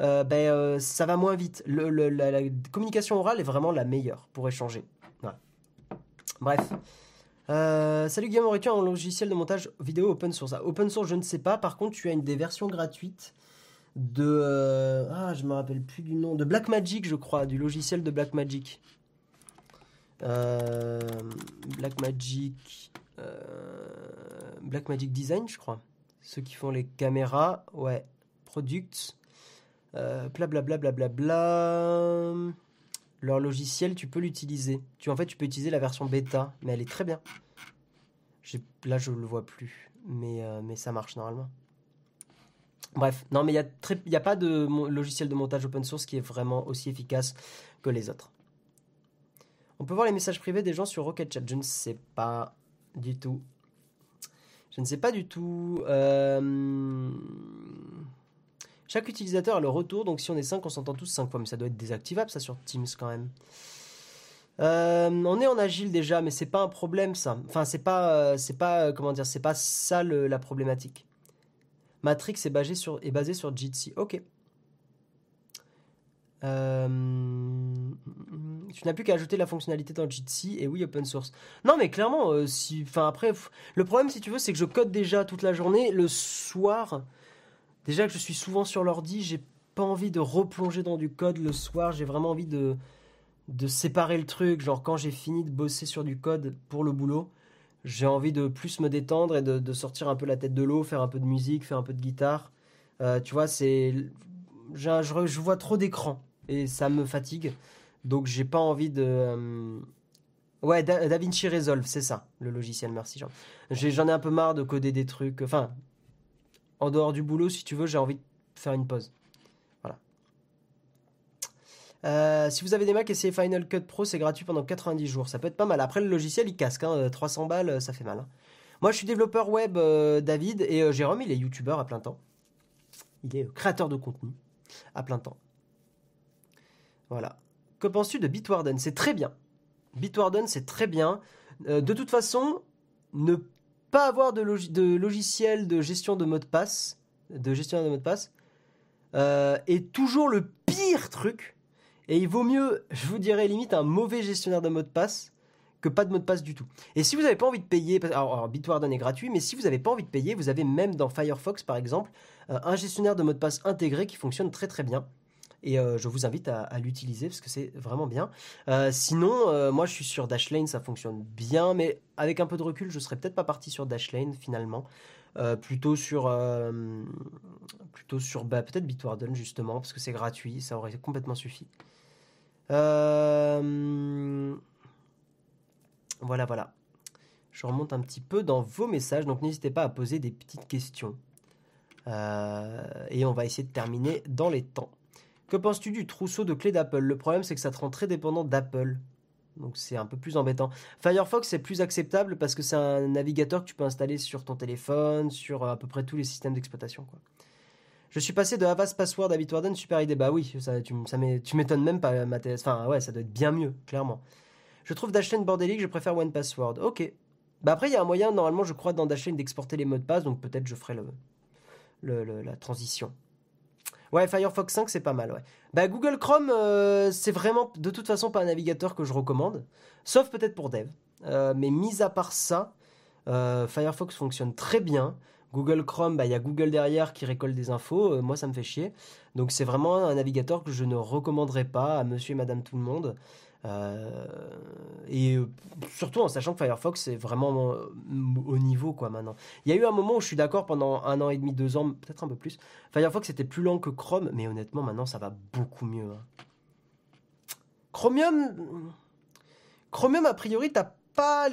euh, ben, euh, ça va moins vite. la, communication orale est vraiment la meilleure pour échanger. Bref. salut Guillaume, aurais-tu un logiciel de montage vidéo open source? Ah, Open source, je ne sais pas. Par contre, tu as une des versions gratuites de. ah, je me rappelle plus du nom. De Blackmagic, je crois, du logiciel de Blackmagic. Euh, Blackmagic. Euh, Blackmagic Design, je crois. Ceux qui font les caméras. Ouais. Products. Euh, bla bla bla bla bla bla. Leur logiciel, tu peux l'utiliser. Tu, en fait, tu peux utiliser la version bêta, mais elle est très bien. Là, je le vois plus, mais, euh, mais ça marche normalement. Bref, non, mais il n'y a, a pas de logiciel de montage open source qui est vraiment aussi efficace que les autres. On peut voir les messages privés des gens sur Rocket Chat. Je ne sais pas du tout. Je ne sais pas du tout. Euh, chaque utilisateur a le retour, donc si on est 5, on s'entend tous 5 fois, mais ça doit être désactivable ça sur Teams quand même. Euh, on est en agile déjà, mais c'est pas un problème ça. Enfin, c'est pas, euh, pas, comment dire, c'est pas ça la problématique. Matrix est basé sur, est basé sur Jitsi. Ok. Tu n'as plus qu'à ajouter la fonctionnalité dans Jitsi et oui, open source. Non, mais clairement, si, enfin après, le problème, si tu veux, c'est que je code déjà toute la journée. Le soir, déjà que je suis souvent sur l'ordi, j'ai pas envie de replonger dans du code le soir. J'ai vraiment envie de de séparer le truc. Genre, quand j'ai fini de bosser sur du code pour le boulot, j'ai envie de plus me détendre et de, sortir un peu la tête de l'eau, faire un peu de musique, faire un peu de guitare. Euh, tu vois, c'est. Je, vois trop d'écran et ça me fatigue. Donc, j'ai pas envie de. Euh, ouais, DaVinci Resolve, c'est ça, le logiciel, merci Jean. J'en ai, un peu marre de coder des trucs. Enfin, en dehors du boulot, si tu veux, j'ai envie de faire une pause. Euh, si vous avez des Mac, essayez Final Cut Pro, c'est gratuit pendant 90 jours. Ça peut être pas mal. Après, le logiciel, il casque. 300 hein. balles, euh, ça fait mal. Hein. Moi, je suis développeur web, David, et Jérôme, il est youtubeur à plein temps. Il est créateur de contenu à plein temps. Voilà. Que penses-tu de Bitwarden C'est très bien. Bitwarden, c'est très bien. de toute façon, ne pas avoir de, logiciel de gestion de mot de passe, de gestionnaire de mot de passe, est toujours le pire truc et il vaut mieux, je vous dirais limite, un mauvais gestionnaire de mot de passe que pas de mot de passe du tout. Et si vous n'avez pas envie de payer, alors, Bitwarden est gratuit, mais si vous n'avez pas envie de payer, vous avez même dans Firefox par exemple euh, un gestionnaire de mot de passe intégré qui fonctionne très très bien. Et euh, je vous invite à, l'utiliser parce que c'est vraiment bien. Euh, sinon, moi je suis sur Dashlane, ça fonctionne bien, mais avec un peu de recul, je serais peut-être pas parti sur Dashlane finalement. plutôt sur plutôt sur bah, peut-être Bitwarden justement parce que c'est gratuit ça aurait complètement suffi euh, voilà, voilà. Je remonte un petit peu dans vos messages, donc n'hésitez pas à poser des petites questions. Euh, et on va essayer de terminer dans les temps. Que penses-tu du trousseau de clés d'Apple? Le problème, c'est que ça te rend très dépendant d'Apple. Donc c'est un peu plus embêtant. Firefox, c'est plus acceptable parce que c'est un navigateur que tu peux installer sur ton téléphone, sur à peu près tous les systèmes d'exploitation. Je suis passé de Avast Password à Bitwarden, super idée. Bah oui, ça, tu, m'étonnes même pas, Mathias. Enfin, ouais, ça doit être bien mieux, clairement. Je trouve Dashlane bordélique, je préfère One Password. Ok. Bah après, il y a un moyen, normalement, je crois, dans Dashlane d'exporter les mots de passe, donc peut-être je ferai la transition. Ouais, Firefox 5, c'est pas mal, ouais. Bah Google Chrome, euh, c'est vraiment, de toute façon, pas un navigateur que je recommande. Sauf peut-être pour Dev. Euh, mais mis à part ça, euh, Firefox fonctionne très bien. Google Chrome, bah, il y a Google derrière qui récolte des infos. Moi, ça me fait chier. Donc, c'est vraiment un navigateur que je ne recommanderais pas à monsieur et madame tout le monde. Euh, et euh, surtout en sachant que Firefox est vraiment au niveau quoi maintenant. Il y a eu un moment où je suis d'accord pendant un an et demi, deux ans, peut-être un peu plus. Firefox était plus lent que Chrome, mais honnêtement maintenant ça va beaucoup mieux. Hein. Chromium, Chromium a priori t'as pas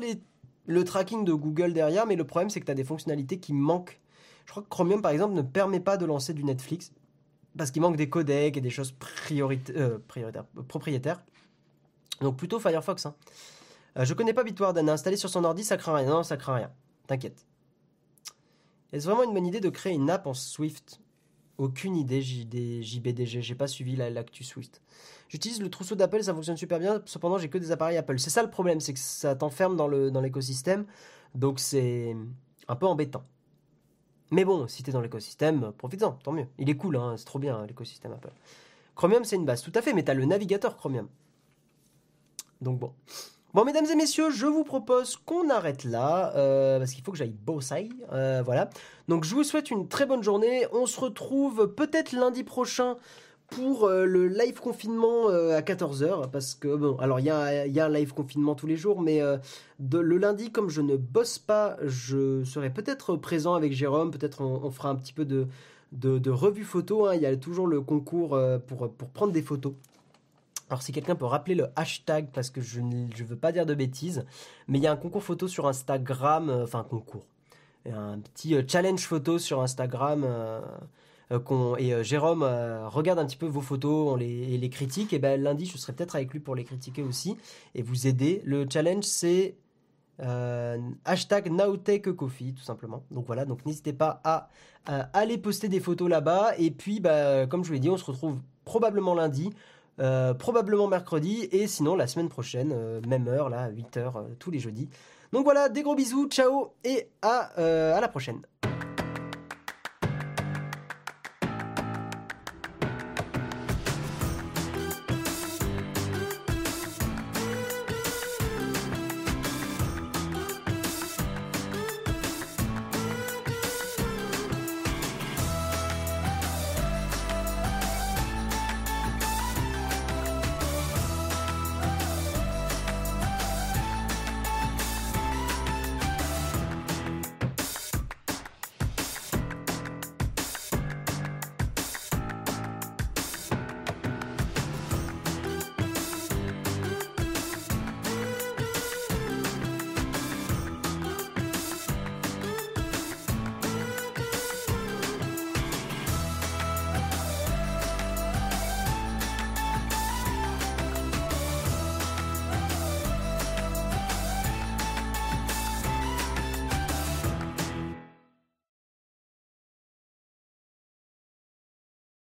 le tracking de Google derrière, mais le problème c'est que tu as des fonctionnalités qui manquent. Je crois que Chromium par exemple ne permet pas de lancer du Netflix parce qu'il manque des codecs et des choses euh, propriétaires. Donc plutôt Firefox. Hein. Euh, je connais pas Bitwarden, installé sur son ordi ça craint rien. Non, ça craint rien. T'inquiète. Est-ce vraiment une bonne idée de créer une app en Swift? Aucune idée, JBDG. J'ai pas suivi l'actu Swift. J'utilise le trousseau d'Apple, ça fonctionne super bien. Cependant, j'ai que des appareils Apple. C'est ça le problème, c'est que ça t'enferme dans l'écosystème. Dans donc c'est un peu embêtant. Mais bon, si t'es dans l'écosystème, profites-en, tant mieux. Il est cool, hein, c'est trop bien l'écosystème Apple. Chromium, c'est une base, tout à fait, mais t'as le navigateur Chromium. Donc bon. Bon, mesdames et messieurs, je vous propose qu'on arrête là, euh, parce qu'il faut que j'aille bosser. Euh, voilà. Donc, je vous souhaite une très bonne journée. On se retrouve peut-être lundi prochain pour euh, le live confinement à 14h, parce que, bon, alors il y a, y a, un live confinement tous les jours, mais le lundi, comme je ne bosse pas, je serai peut-être présent avec Jérôme, peut-être on, fera un petit peu de, de, de revue photo, hein. il y a toujours le concours pour, pour prendre des photos. Alors si quelqu'un peut rappeler le hashtag, parce que je ne veux pas dire de bêtises, mais il y a un concours photo sur Instagram, enfin concours, un petit challenge photo sur Instagram euh, et euh, Jérôme euh, regarde un petit peu vos photos on les, et les critique, et ben lundi je serai peut-être avec lui pour les critiquer aussi et vous aider. Le challenge c'est hashtag NowTakeCoffee tout simplement. Donc voilà, donc n'hésitez pas à, aller poster des photos là-bas. Et puis, bah, comme je vous l'ai dit, on se retrouve probablement lundi, probablement mercredi, et sinon la semaine prochaine, même heure, là, 8h tous les jeudis. Donc voilà, des gros bisous, ciao, et à, à la prochaine.